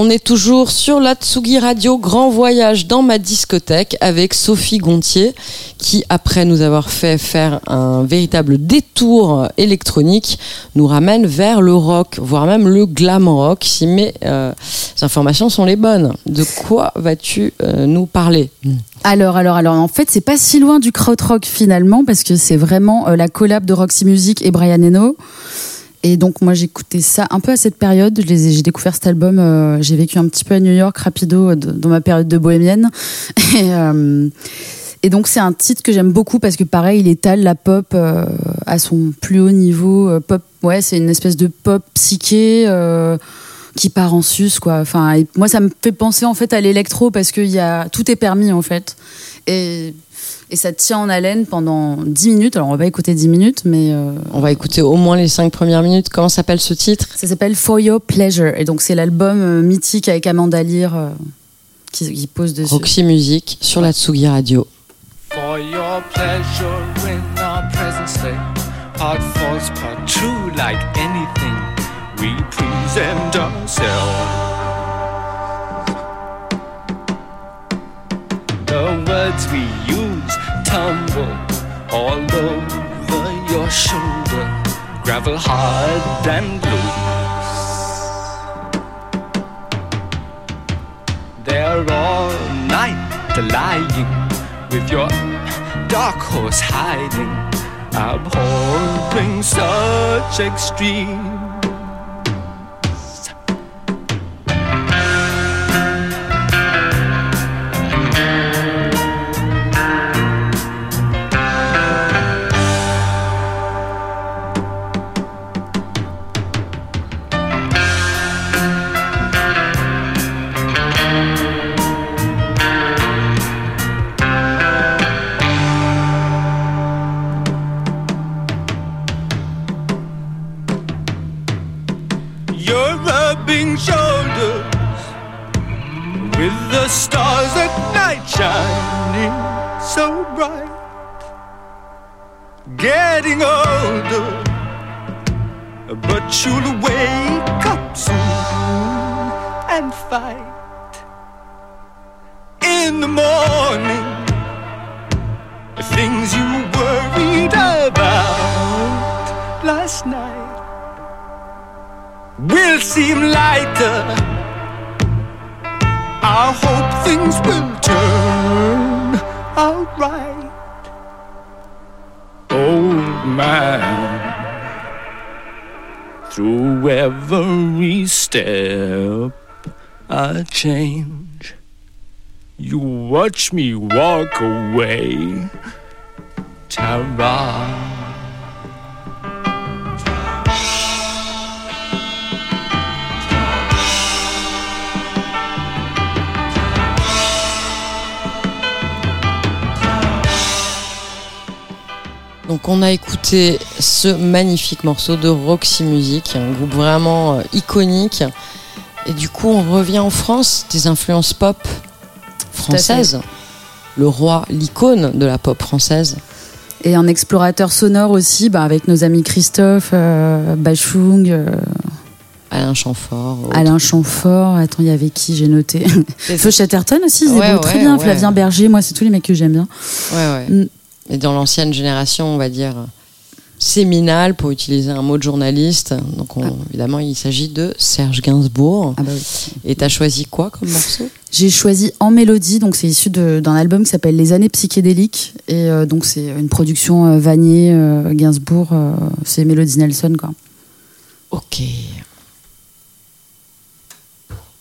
Speaker 3: On est toujours sur la Tsugi Radio Grand Voyage dans ma discothèque avec Sophie Gontier qui, après nous avoir fait faire un véritable détour électronique, nous ramène vers le rock, voire même le glam rock, si mes euh, informations sont les bonnes. De quoi vas-tu euh, nous parler?
Speaker 4: Alors, alors, alors, en fait, c'est pas si loin du krautrock finalement, parce que c'est vraiment euh, la collab de Roxy Music et Brian Eno. Et donc, moi, j'écoutais ça un peu à cette période. J'ai découvert cet album. euh, j'ai vécu un petit peu à New York, rapido, euh, dans ma période de bohémienne. Et, euh, et donc, c'est un titre que j'aime beaucoup parce que, pareil, il étale la pop à son plus haut niveau. pop, ouais, c'est une espèce de pop psyché. qui part en sus quoi enfin moi ça me fait penser en fait à l'électro parce que y a tout est permis en fait et et ça tient en haleine pendant 10 minutes alors on va pas écouter 10 minutes mais euh,
Speaker 3: On va écouter au moins les cinq premières minutes. Comment s'appelle ce titre?
Speaker 4: Ça s'appelle For Your Pleasure et donc c'est l'album euh, mythique avec Amanda Lear euh, qui, qui pose dessus
Speaker 3: Roxy Music sur la Tsugi Radio.
Speaker 9: For your pleasure in our present state, part false, part true, like anything, we present ourselves. The words we use tumble all over your shoulder, gravel hard and loose. They're all night lying with your dark horse hiding, abhorring such extreme. The stars at night shining so bright. Getting older, but you'll wake up soon and fight. In the morning, the things you worried about last night will seem lighter. I hope things will turn out right. Old man, through every step I change, you watch me walk away. Tara.
Speaker 3: Donc on a écouté ce magnifique morceau de Roxy Music, un groupe vraiment euh, iconique. Et du coup on revient en France, des influences pop françaises. Le roi, l'icône de la pop française.
Speaker 4: et un explorateur sonore aussi bah, avec nos amis Christophe euh, Bachung euh,
Speaker 3: Alain Chamfort. autre.
Speaker 4: Alain Chamfort attends il y avait qui j'ai noté Feu Chatterton aussi ils
Speaker 3: Ouais,
Speaker 4: évoluent très bien
Speaker 3: ouais.
Speaker 4: Flavien Berger moi c'est tous les mecs que j'aime bien
Speaker 3: Ouais, ouais. Et dans l'ancienne génération, on va dire séminale, pour utiliser un mot de journaliste. Donc on- évidemment, il s'agit de Serge Gainsbourg.
Speaker 4: ah bah oui.
Speaker 3: Et t'as choisi quoi comme morceau?
Speaker 4: J'ai choisi En Mélodie, donc c'est issu d'un album qui s'appelle Les années psychédéliques. Et euh, donc c'est une production euh, Vanier, euh, Gainsbourg, euh, c'est Mélodie Nelson quoi.
Speaker 3: Ok.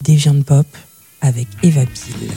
Speaker 2: Deviant Pop avec Eva Pile.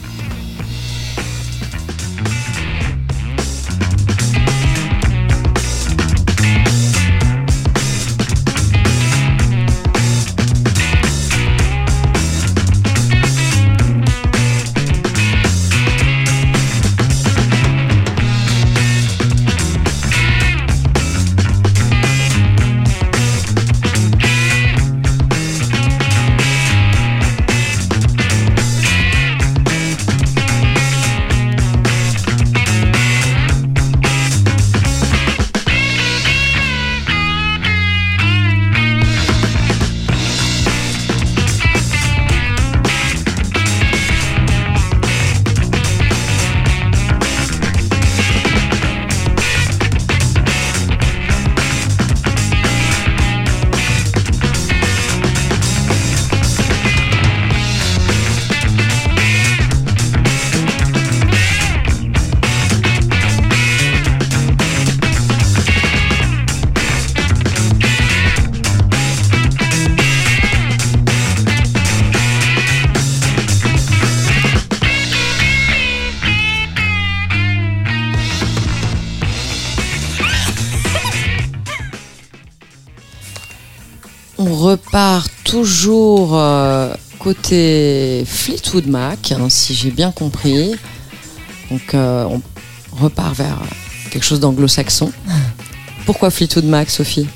Speaker 3: On repart toujours euh, côté Fleetwood Mac, hein, si j'ai bien compris. Donc euh, on repart vers quelque chose d'anglo-saxon. Pourquoi Fleetwood Mac, Sophie?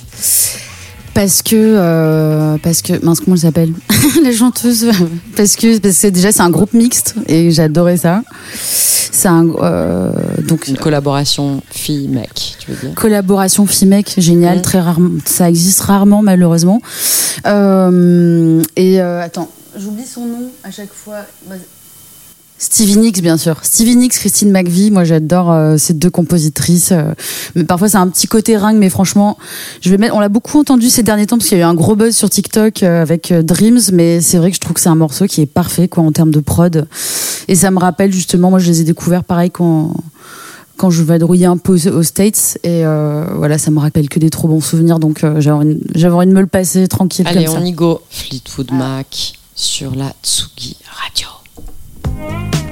Speaker 4: Parce que, euh, parce que, mince, comment elle s'appelle La chanteuse. Parce que, parce que déjà, c'est un groupe mixte et j'adorais ça. C'est un, euh, donc,
Speaker 3: Une collaboration fille-mec, tu veux dire
Speaker 4: collaboration fille-mec, génial,
Speaker 3: Mhm.
Speaker 4: très rarement. Ça existe rarement, malheureusement. Euh, et euh, attends, j'oublie son nom à chaque fois. Stevie Nicks, bien sûr. Stevie Nicks, Christine McVie, moi j'adore euh, ces deux compositrices. euh, mais parfois c'est un petit côté ringue, mais franchement, je vais mettre. On l'a beaucoup entendu ces derniers temps parce qu'il y a eu un gros buzz sur TikTok euh, avec Dreams, mais c'est vrai que je trouve que c'est un morceau qui est parfait quoi en termes de prod. Et ça me rappelle justement, moi je les ai découverts pareil quand quand je vadrouillais un peu aux States et voilà ça me rappelle que des trop bons souvenirs donc j'avais envie, envie de me le passer tranquille
Speaker 3: Allez,
Speaker 4: comme
Speaker 3: on
Speaker 4: ça.
Speaker 3: y go. Fleetwood Mac sur la Tsugi Radio.
Speaker 10: Yeah.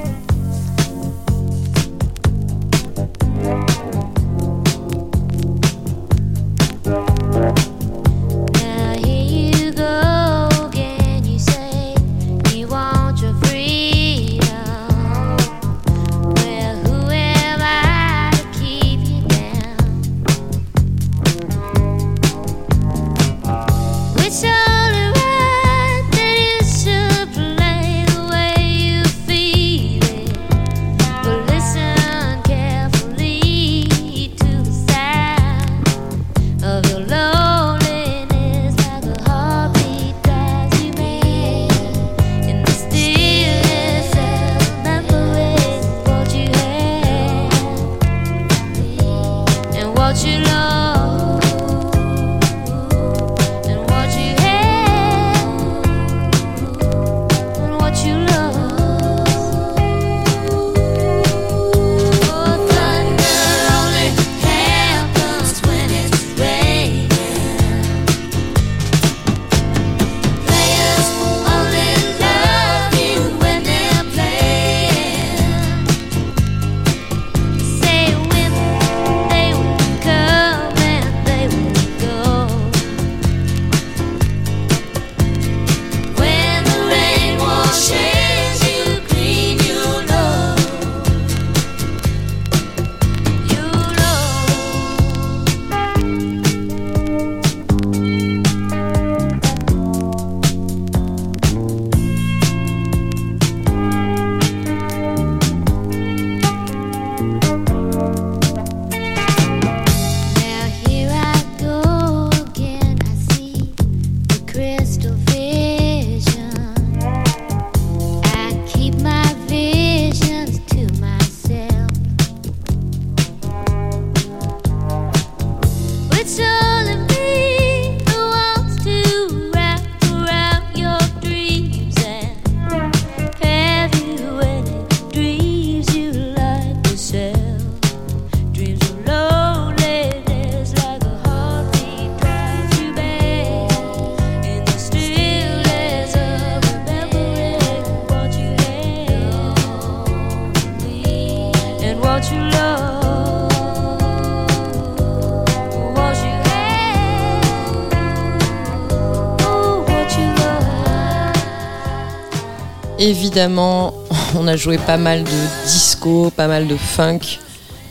Speaker 3: Évidemment, on a joué pas mal de disco, pas mal de funk.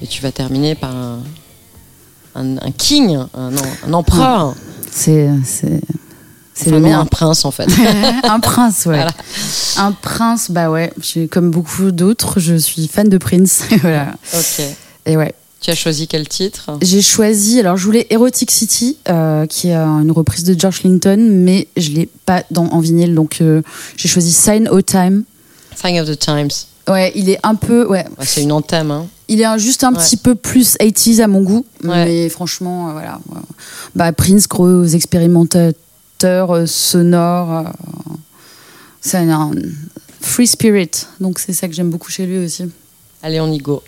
Speaker 3: Et tu vas terminer par un, un, un king, un, un empereur.
Speaker 4: C'est c'est
Speaker 3: Enfin,
Speaker 4: le mien.
Speaker 3: un prince en fait.
Speaker 4: un prince, ouais.
Speaker 3: Voilà.
Speaker 4: Un prince, bah ouais. Comme beaucoup d'autres, je suis fan de Prince. voilà.
Speaker 3: ok.
Speaker 4: Et ouais.
Speaker 3: Tu as choisi quel titre?
Speaker 4: J'ai choisi, alors je voulais Erotic City, euh, qui est euh, une reprise de George Clinton, mais je l'ai pas dans, en vinyle, donc euh, j'ai choisi Sign of Time.
Speaker 3: Sign of the Times.
Speaker 4: Ouais, il est un peu, ouais,
Speaker 3: Ouais, c'est une anthème. Hein.
Speaker 4: il est juste un
Speaker 3: Ouais.
Speaker 4: petit peu plus 80s à mon goût,
Speaker 3: Ouais.
Speaker 4: mais franchement, euh, voilà. Bah, Prince, gros expérimentateurs euh, sonores, euh, c'est un free spirit, donc c'est ça que j'aime beaucoup chez lui aussi.
Speaker 3: Allez, on y go.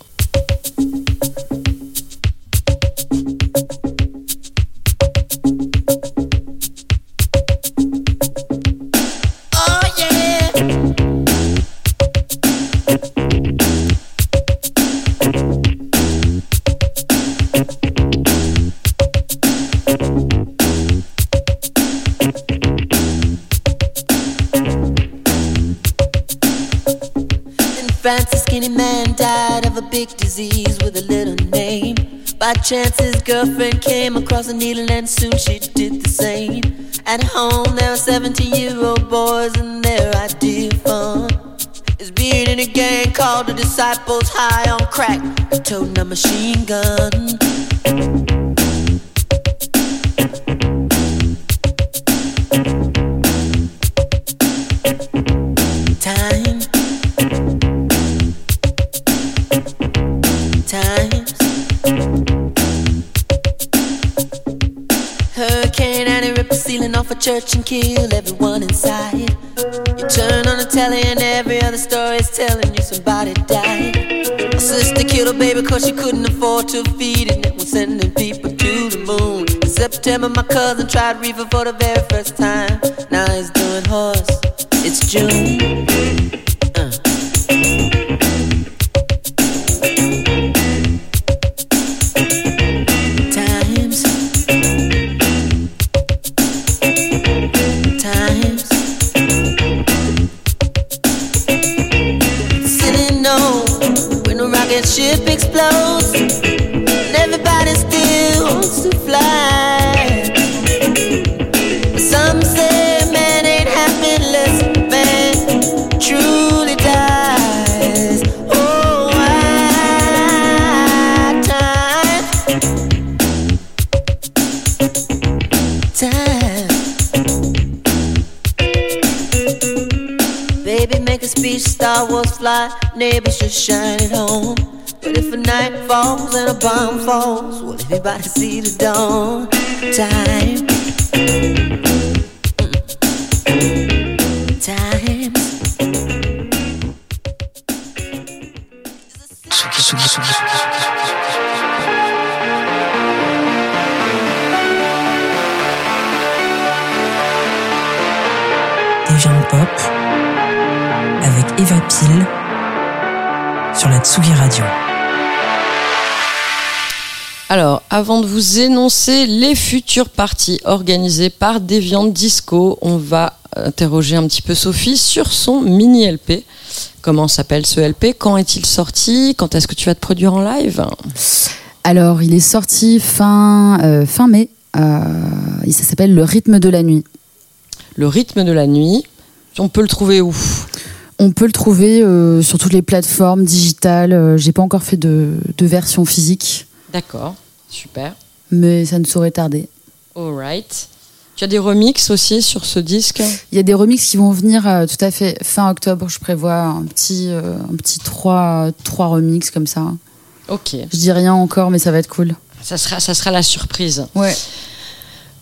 Speaker 11: Skinny man died of a big disease with a little name. By chance, his girlfriend came across a needle, and soon she did the same. At home, there were 17 year old boys, and their idea of fun is being in a gang called the Disciples High on Crack, toting a machine gun. Ceiling church and kill everyone inside. You turn on the telly and every other story is telling you somebody died. My sister killed her baby cause she couldn't afford to feed it and was sending people to the moon. In September, my cousin tried reefer for the very first time. Now he's doing horse. It's June. Will everybody see the dawn? Time. Time.
Speaker 3: Avant de vous énoncer les futures parties organisées par Deviant Disco, on va interroger un petit peu Sophie sur son mini LP. Comment s'appelle ce LP Quand est-il sorti? Quand est-ce que tu vas te produire en live?
Speaker 4: Alors, il est sorti fin, euh, fin mai. Euh, ça s'appelle Le rythme de la nuit.
Speaker 3: Le rythme de la nuit, on peut le trouver où?
Speaker 4: On peut le trouver euh, sur toutes les plateformes digitales. Euh, J'ai pas encore fait de, de version physique,
Speaker 3: D'accord, super.
Speaker 4: mais ça ne saurait tarder.
Speaker 3: Alright. Tu as des remixes aussi sur ce disque
Speaker 4: Il y a des remixes qui vont venir euh, tout à fait fin octobre. Je prévois un petit, euh, un petit 3, trois remixes comme ça.
Speaker 3: Ok,
Speaker 4: Je dis rien encore, mais ça va être cool.
Speaker 3: ça sera, ça sera la surprise.
Speaker 4: Ouais.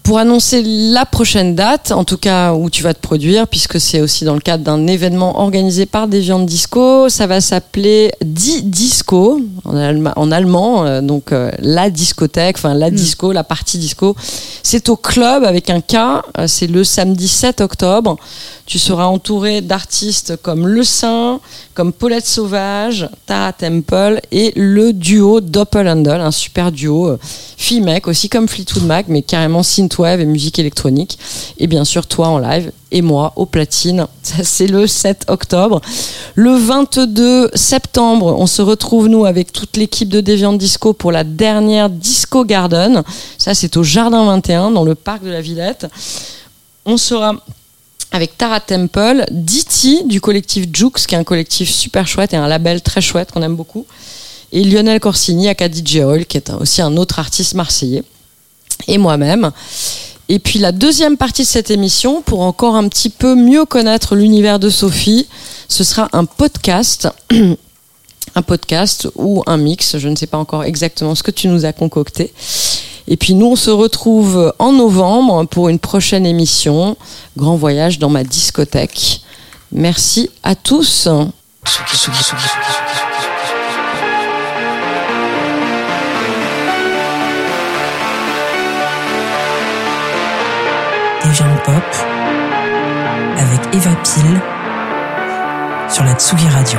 Speaker 3: Pour annoncer la prochaine date, en tout cas où tu vas te produire, puisque c'est aussi dans le cadre d'un événement organisé par Deviant Disco, ça va s'appeler Die Disco en, allema- en allemand, euh, donc euh, la discothèque, enfin la disco, la partie disco. C'est au club avec un K, euh, c'est le samedi 7 octobre. Tu seras entouré d'artistes comme Le Saint, comme Paulette Sauvage, Tara Temple et le duo Doppelhandel, un super duo euh, fille-mec, aussi comme Fleetwood Mac, mais carrément synthwave et musique électronique. Et bien sûr, toi en live et moi au platine. Ça, c'est le 7 octobre. Le 22 septembre, on se retrouve, nous, avec toute l'équipe de Deviant Disco pour la dernière Disco Garden. Ça, c'est au Jardin 21, dans le parc de la Villette. On sera avec Tara Temple, Diti du collectif Jux, qui est un collectif super chouette et un label très chouette qu'on aime beaucoup, et Lionel Corsini, aka DJ Oil, qui est aussi un autre artiste marseillais, et moi-même. Et puis la deuxième partie de cette émission, pour encore un petit peu mieux connaître l'univers de Sophie, ce sera un podcast. un podcast ou un mix, je ne sais pas encore exactement ce que tu nous as concocté. Et puis nous, on se retrouve en novembre pour une prochaine émission, Grand Voyage dans ma discothèque. Merci à tous.
Speaker 2: Deviant Pop avec Eva Pile sur la Tsugi Radio.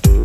Speaker 12: do.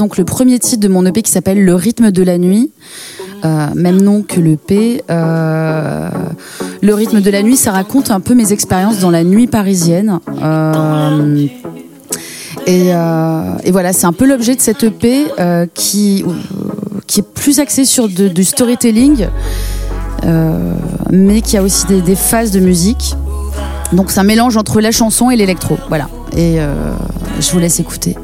Speaker 12: donc le premier titre de mon EP qui s'appelle Le rythme de la nuit. Euh, même nom que le P. Euh, le rythme de la nuit, ça raconte un peu mes expériences dans la nuit parisienne. Euh, euh, et, voilà, c'est un peu l'objet de cette EP euh, qui, qui est plus axé sur du storytelling, mais qui a aussi des, des phases de musique. Donc c'est un mélange entre la chanson et l'électro. Voilà. Et je vous laisse écouter.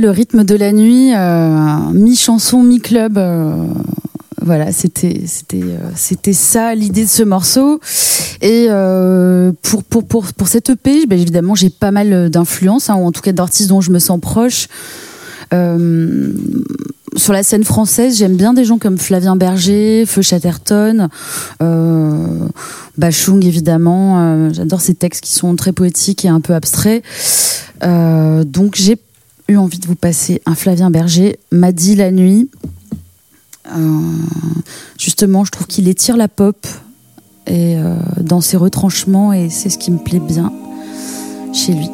Speaker 13: Le rythme de la nuit,
Speaker 14: euh, mi-chanson, mi-club euh, voilà, c'était c'était euh, c'était ça l'idée de ce morceau. Et pour, pour, pour pour cette EP, ben, évidemment, j'ai pas mal d'influences, hein, ou en tout cas d'artistes dont je me sens proche. Sur la scène française, j'aime bien des gens comme Flavien Berger, Feu Chatterton, Bachung évidemment. J'adore ces textes qui sont très poétiques et un peu abstraits. donc j'ai eu envie de vous passer un Flavien Berger, m'a dit la nuit. Euh, justement, je trouve qu'il étire la pop et euh, dans ses retranchements et c'est ce qui me plaît bien chez lui.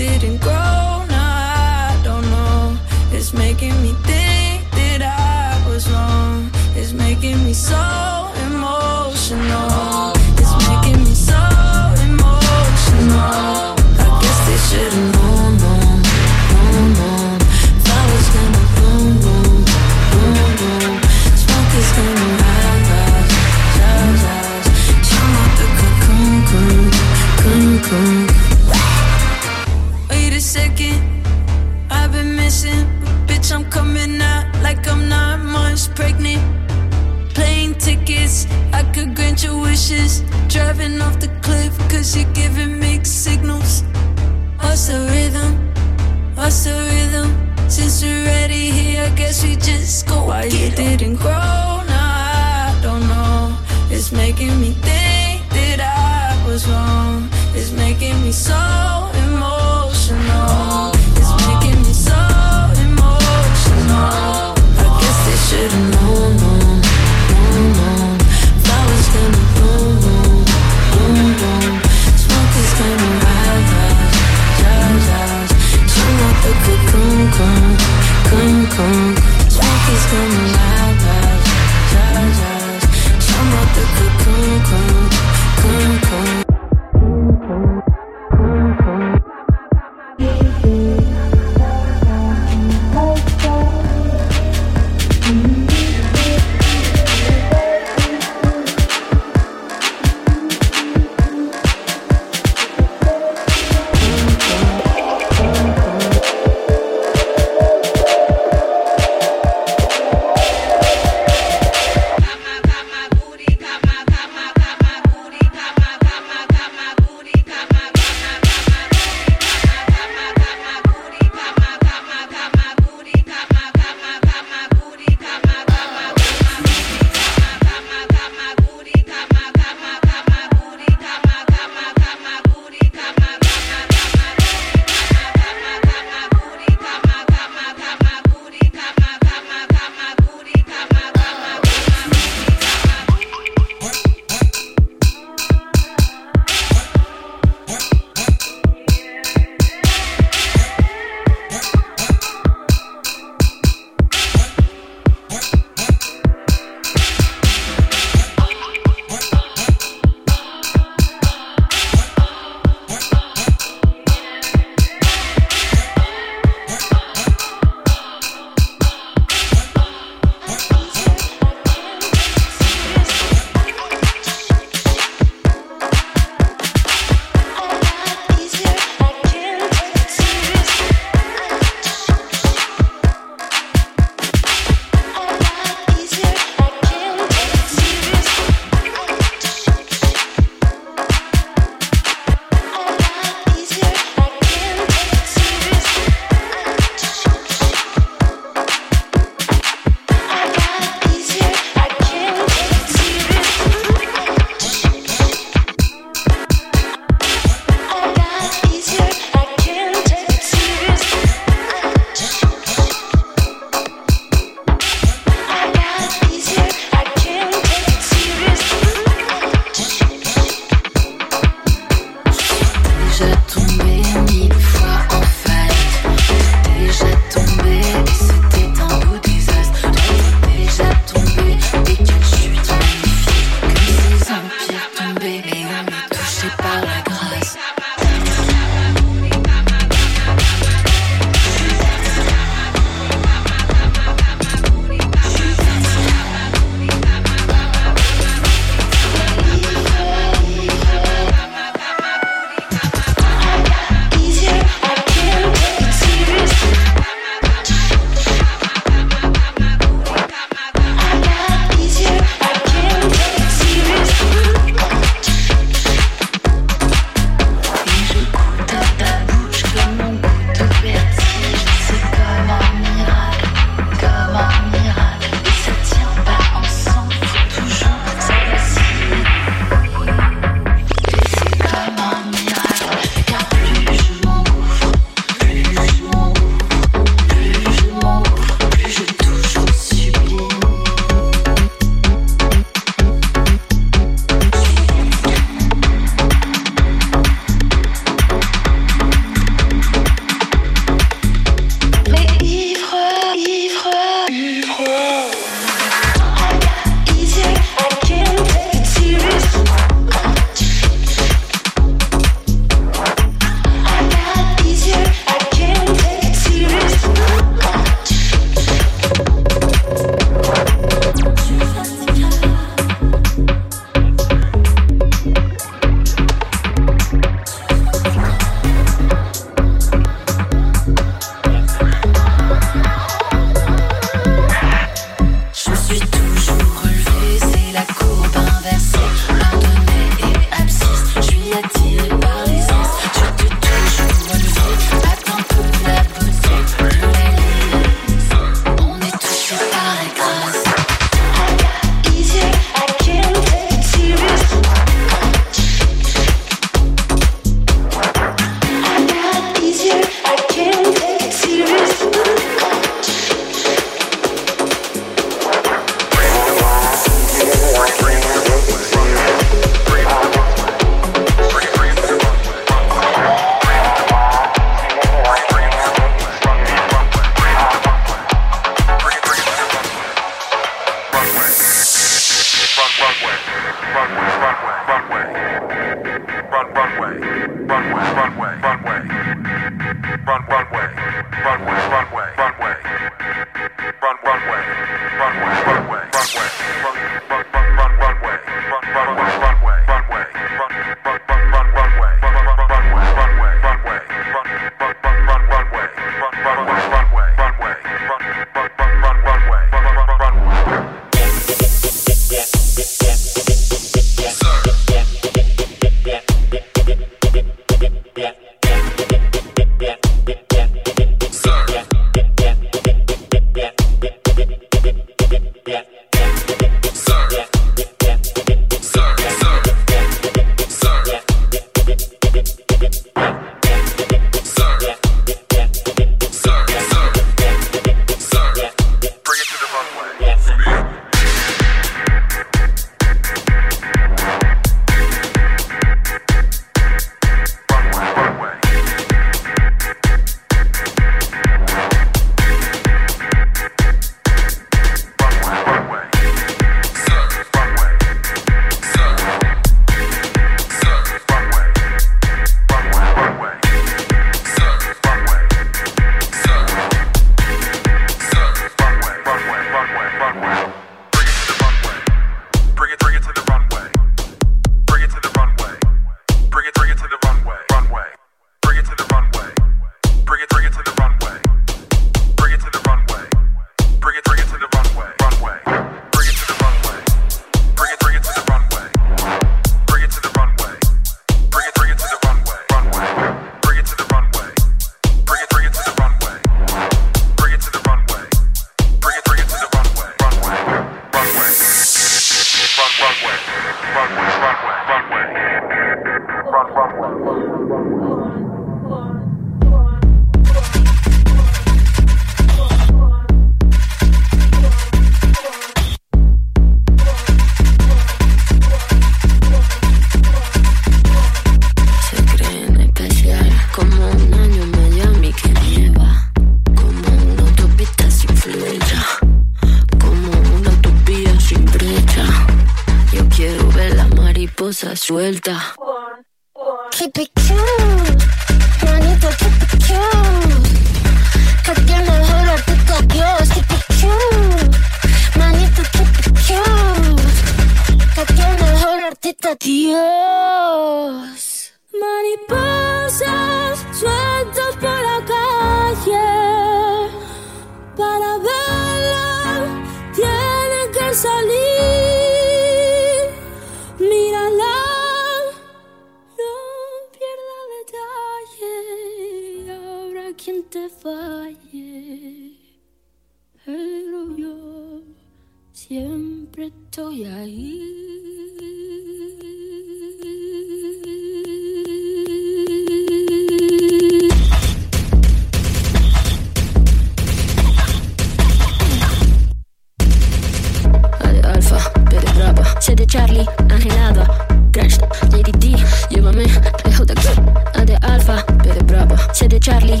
Speaker 15: llévame. Lejos de aquí, a de Alfa, B de Bravo, C de
Speaker 16: Charlie,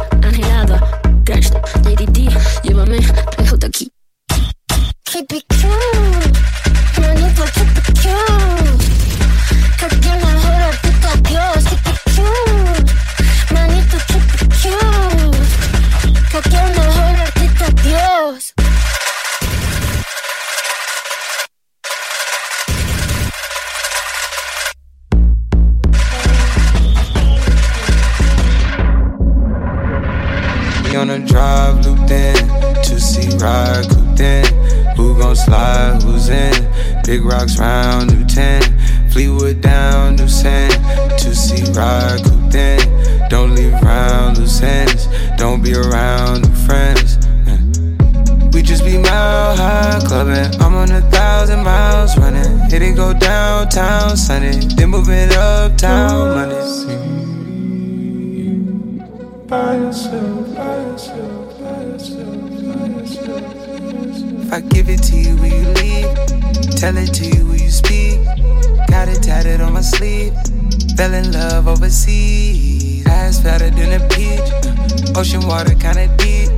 Speaker 16: ocean water kinda deep.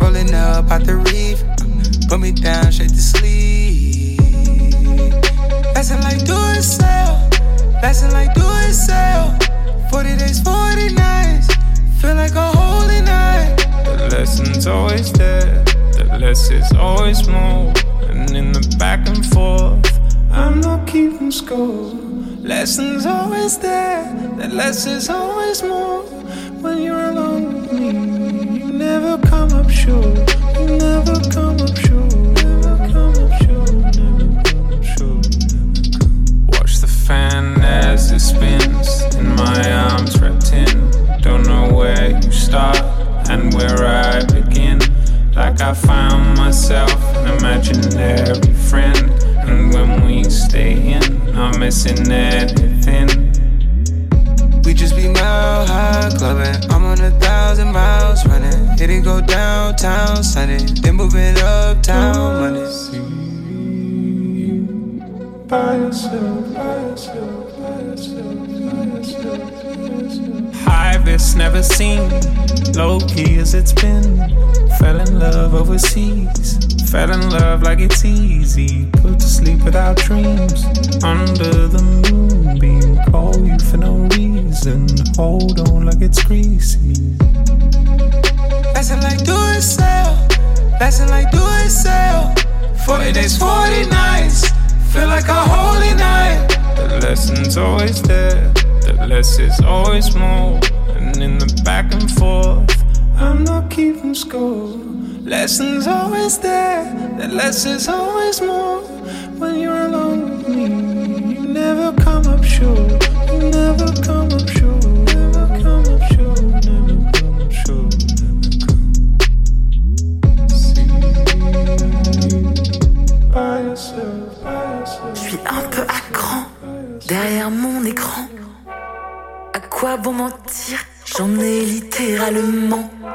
Speaker 16: Rolling up out the reef. Put me down straight to sleep. Lesson like do it self. Lesson like do it 40 days, 40 nights. Feel like a holy night.
Speaker 17: The lesson's always there. The lesson's always more. And in the back and forth, I'm not keeping score. Lessons always there, the lesson's always more. When you're alone with me, you never come up short. You never come up short. Never come up short. Watch the fan as it spins in my arms wrapped in. Don't know where you start and where I begin. Like I found myself an imaginary friend. And when we stay in, I'm missing anything.
Speaker 16: High clubbing. I'm on a thousand miles running. Hit it go downtown Sunday. Then moving uptown Monday.
Speaker 17: By yourself, by yourself, by yourself, it's never seen, low key as it's been. Fell in love overseas, fell in love like it's easy. Put to sleep without dreams, under the moonbeam. Call you for no reason, hold on like it's greasy.
Speaker 16: Lesson like do it sell. Lesson like do it sell. 40 days, 40 nights. Feel like a holy night.
Speaker 17: The lesson's always there, the less is always more. And in the back and forth, I'm not keeping score. Lessons always there, the less is always more. When you're alone with me, you never come up short.
Speaker 12: Derrière mon écran.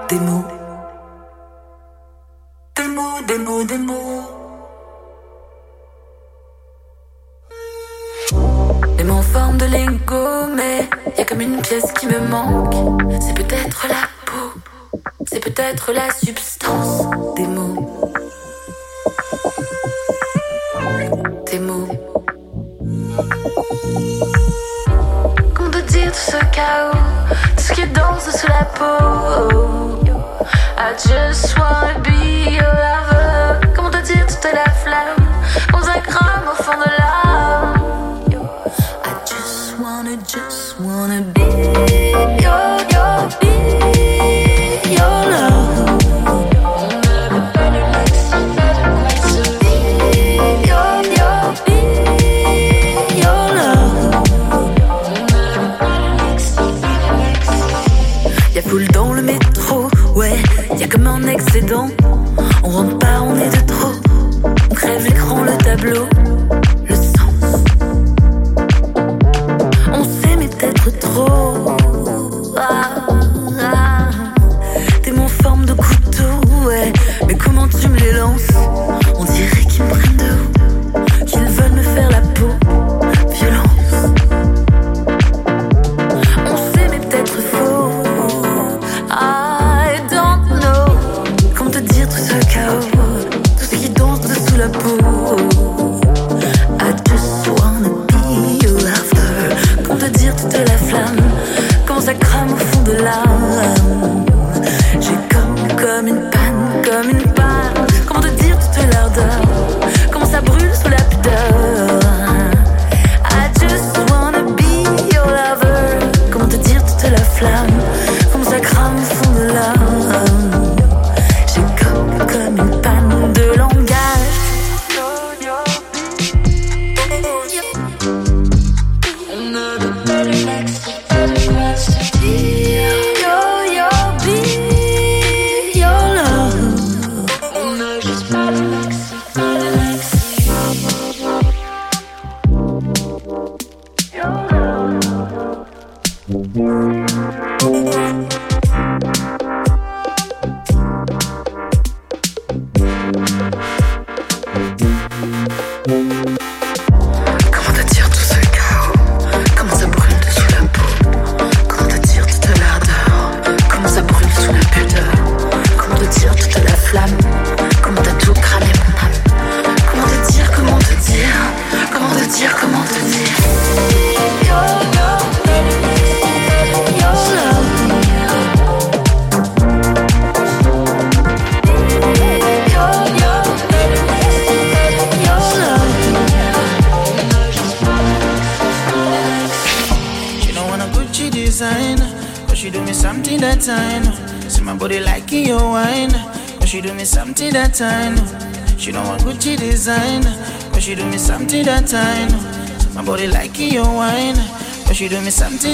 Speaker 12: Des mots. Des mots, des mots, des mots. De lingot, mais y a comme une pièce qui me manque. C'est peut-être la peau, c'est peut-être la substance des mots. Des mots. Comment te dire tout ce chaos, tout ce qui danse sous la peau? I just wanna be your lover. Comment te dire toute la flamme,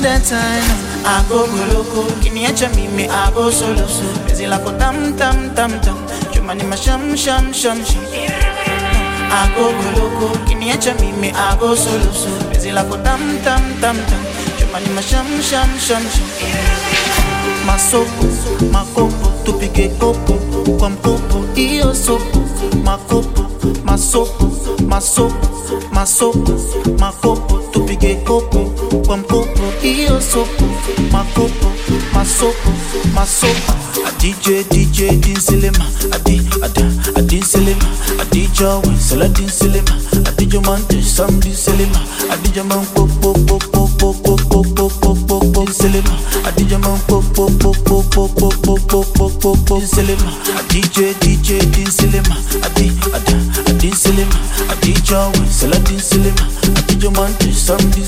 Speaker 18: that time akokoloko kiniacha mimi ako soloso. Penzi lako tamtamtamtam chuma ni mashamshamshamshi akokoloko kiniacha mimi ako soloso. Penzi lako tamtamtamtam chuma ni sham. masopo makopo tupike kopo. Kwa mkopo iyo sopo. Makopo masopo masopo masopo. Makopo tupike kopo. Kwa mkopo iyo sopo. Makopo, masopo, masopo. A DJ, DJ, din silema, a di, a da, a din silema, a DJ, we sell a din silema, a DJ man, some din silema, a DJ man, pop, pop, pop, pop, pop, pop, pop, pop, pop, pop, pop, silema, a DJ man, pop, pop, pop, pop, pop, pop, pop, pop, pop, pop, pop, silema, a DJ, DJ, din silema, a di, a da, a din silema, a DJ, we sell a din silema, a DJ man, some din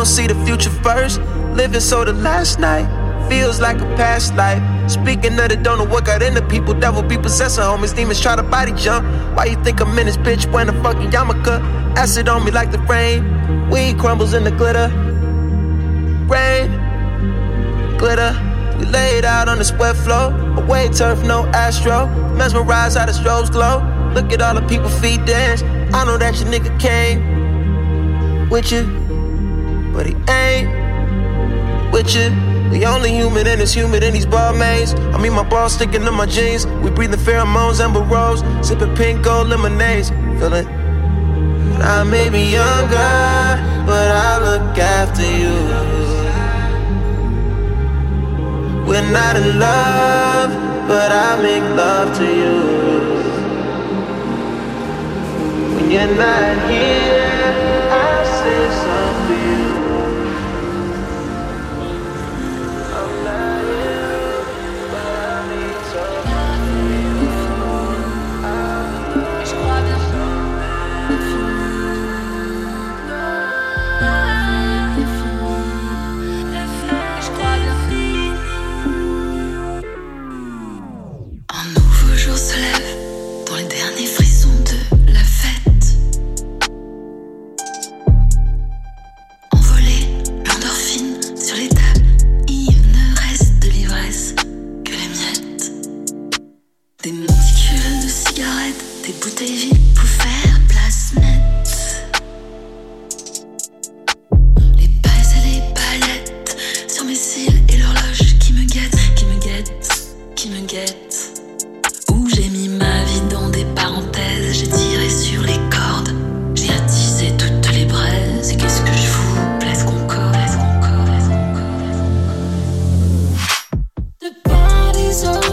Speaker 19: gon' see the future first. Living so the last night feels like a past life. Speaking of the don't know what got into people, devil be possessing homies, demons try to body jump. Why you think I'm in this bitch when I'm fucking yarmulke? Acid on me like the rain, weed crumbles in the glitter. Rain, glitter. We laid out on the sweat flow, away turf, no astro. Mesmerized how the strobes glow. Look at all the people feet dance. I know that your nigga came with you but he ain't with you. The only human in this human in these ball mains. I mean, my balls sticking to my jeans. We breathing pheromones, amber rose, sipping pink gold lemonades. Feel it? I may be younger, but I look after you. We're not in love, but I make love to you. When you're not here.
Speaker 12: so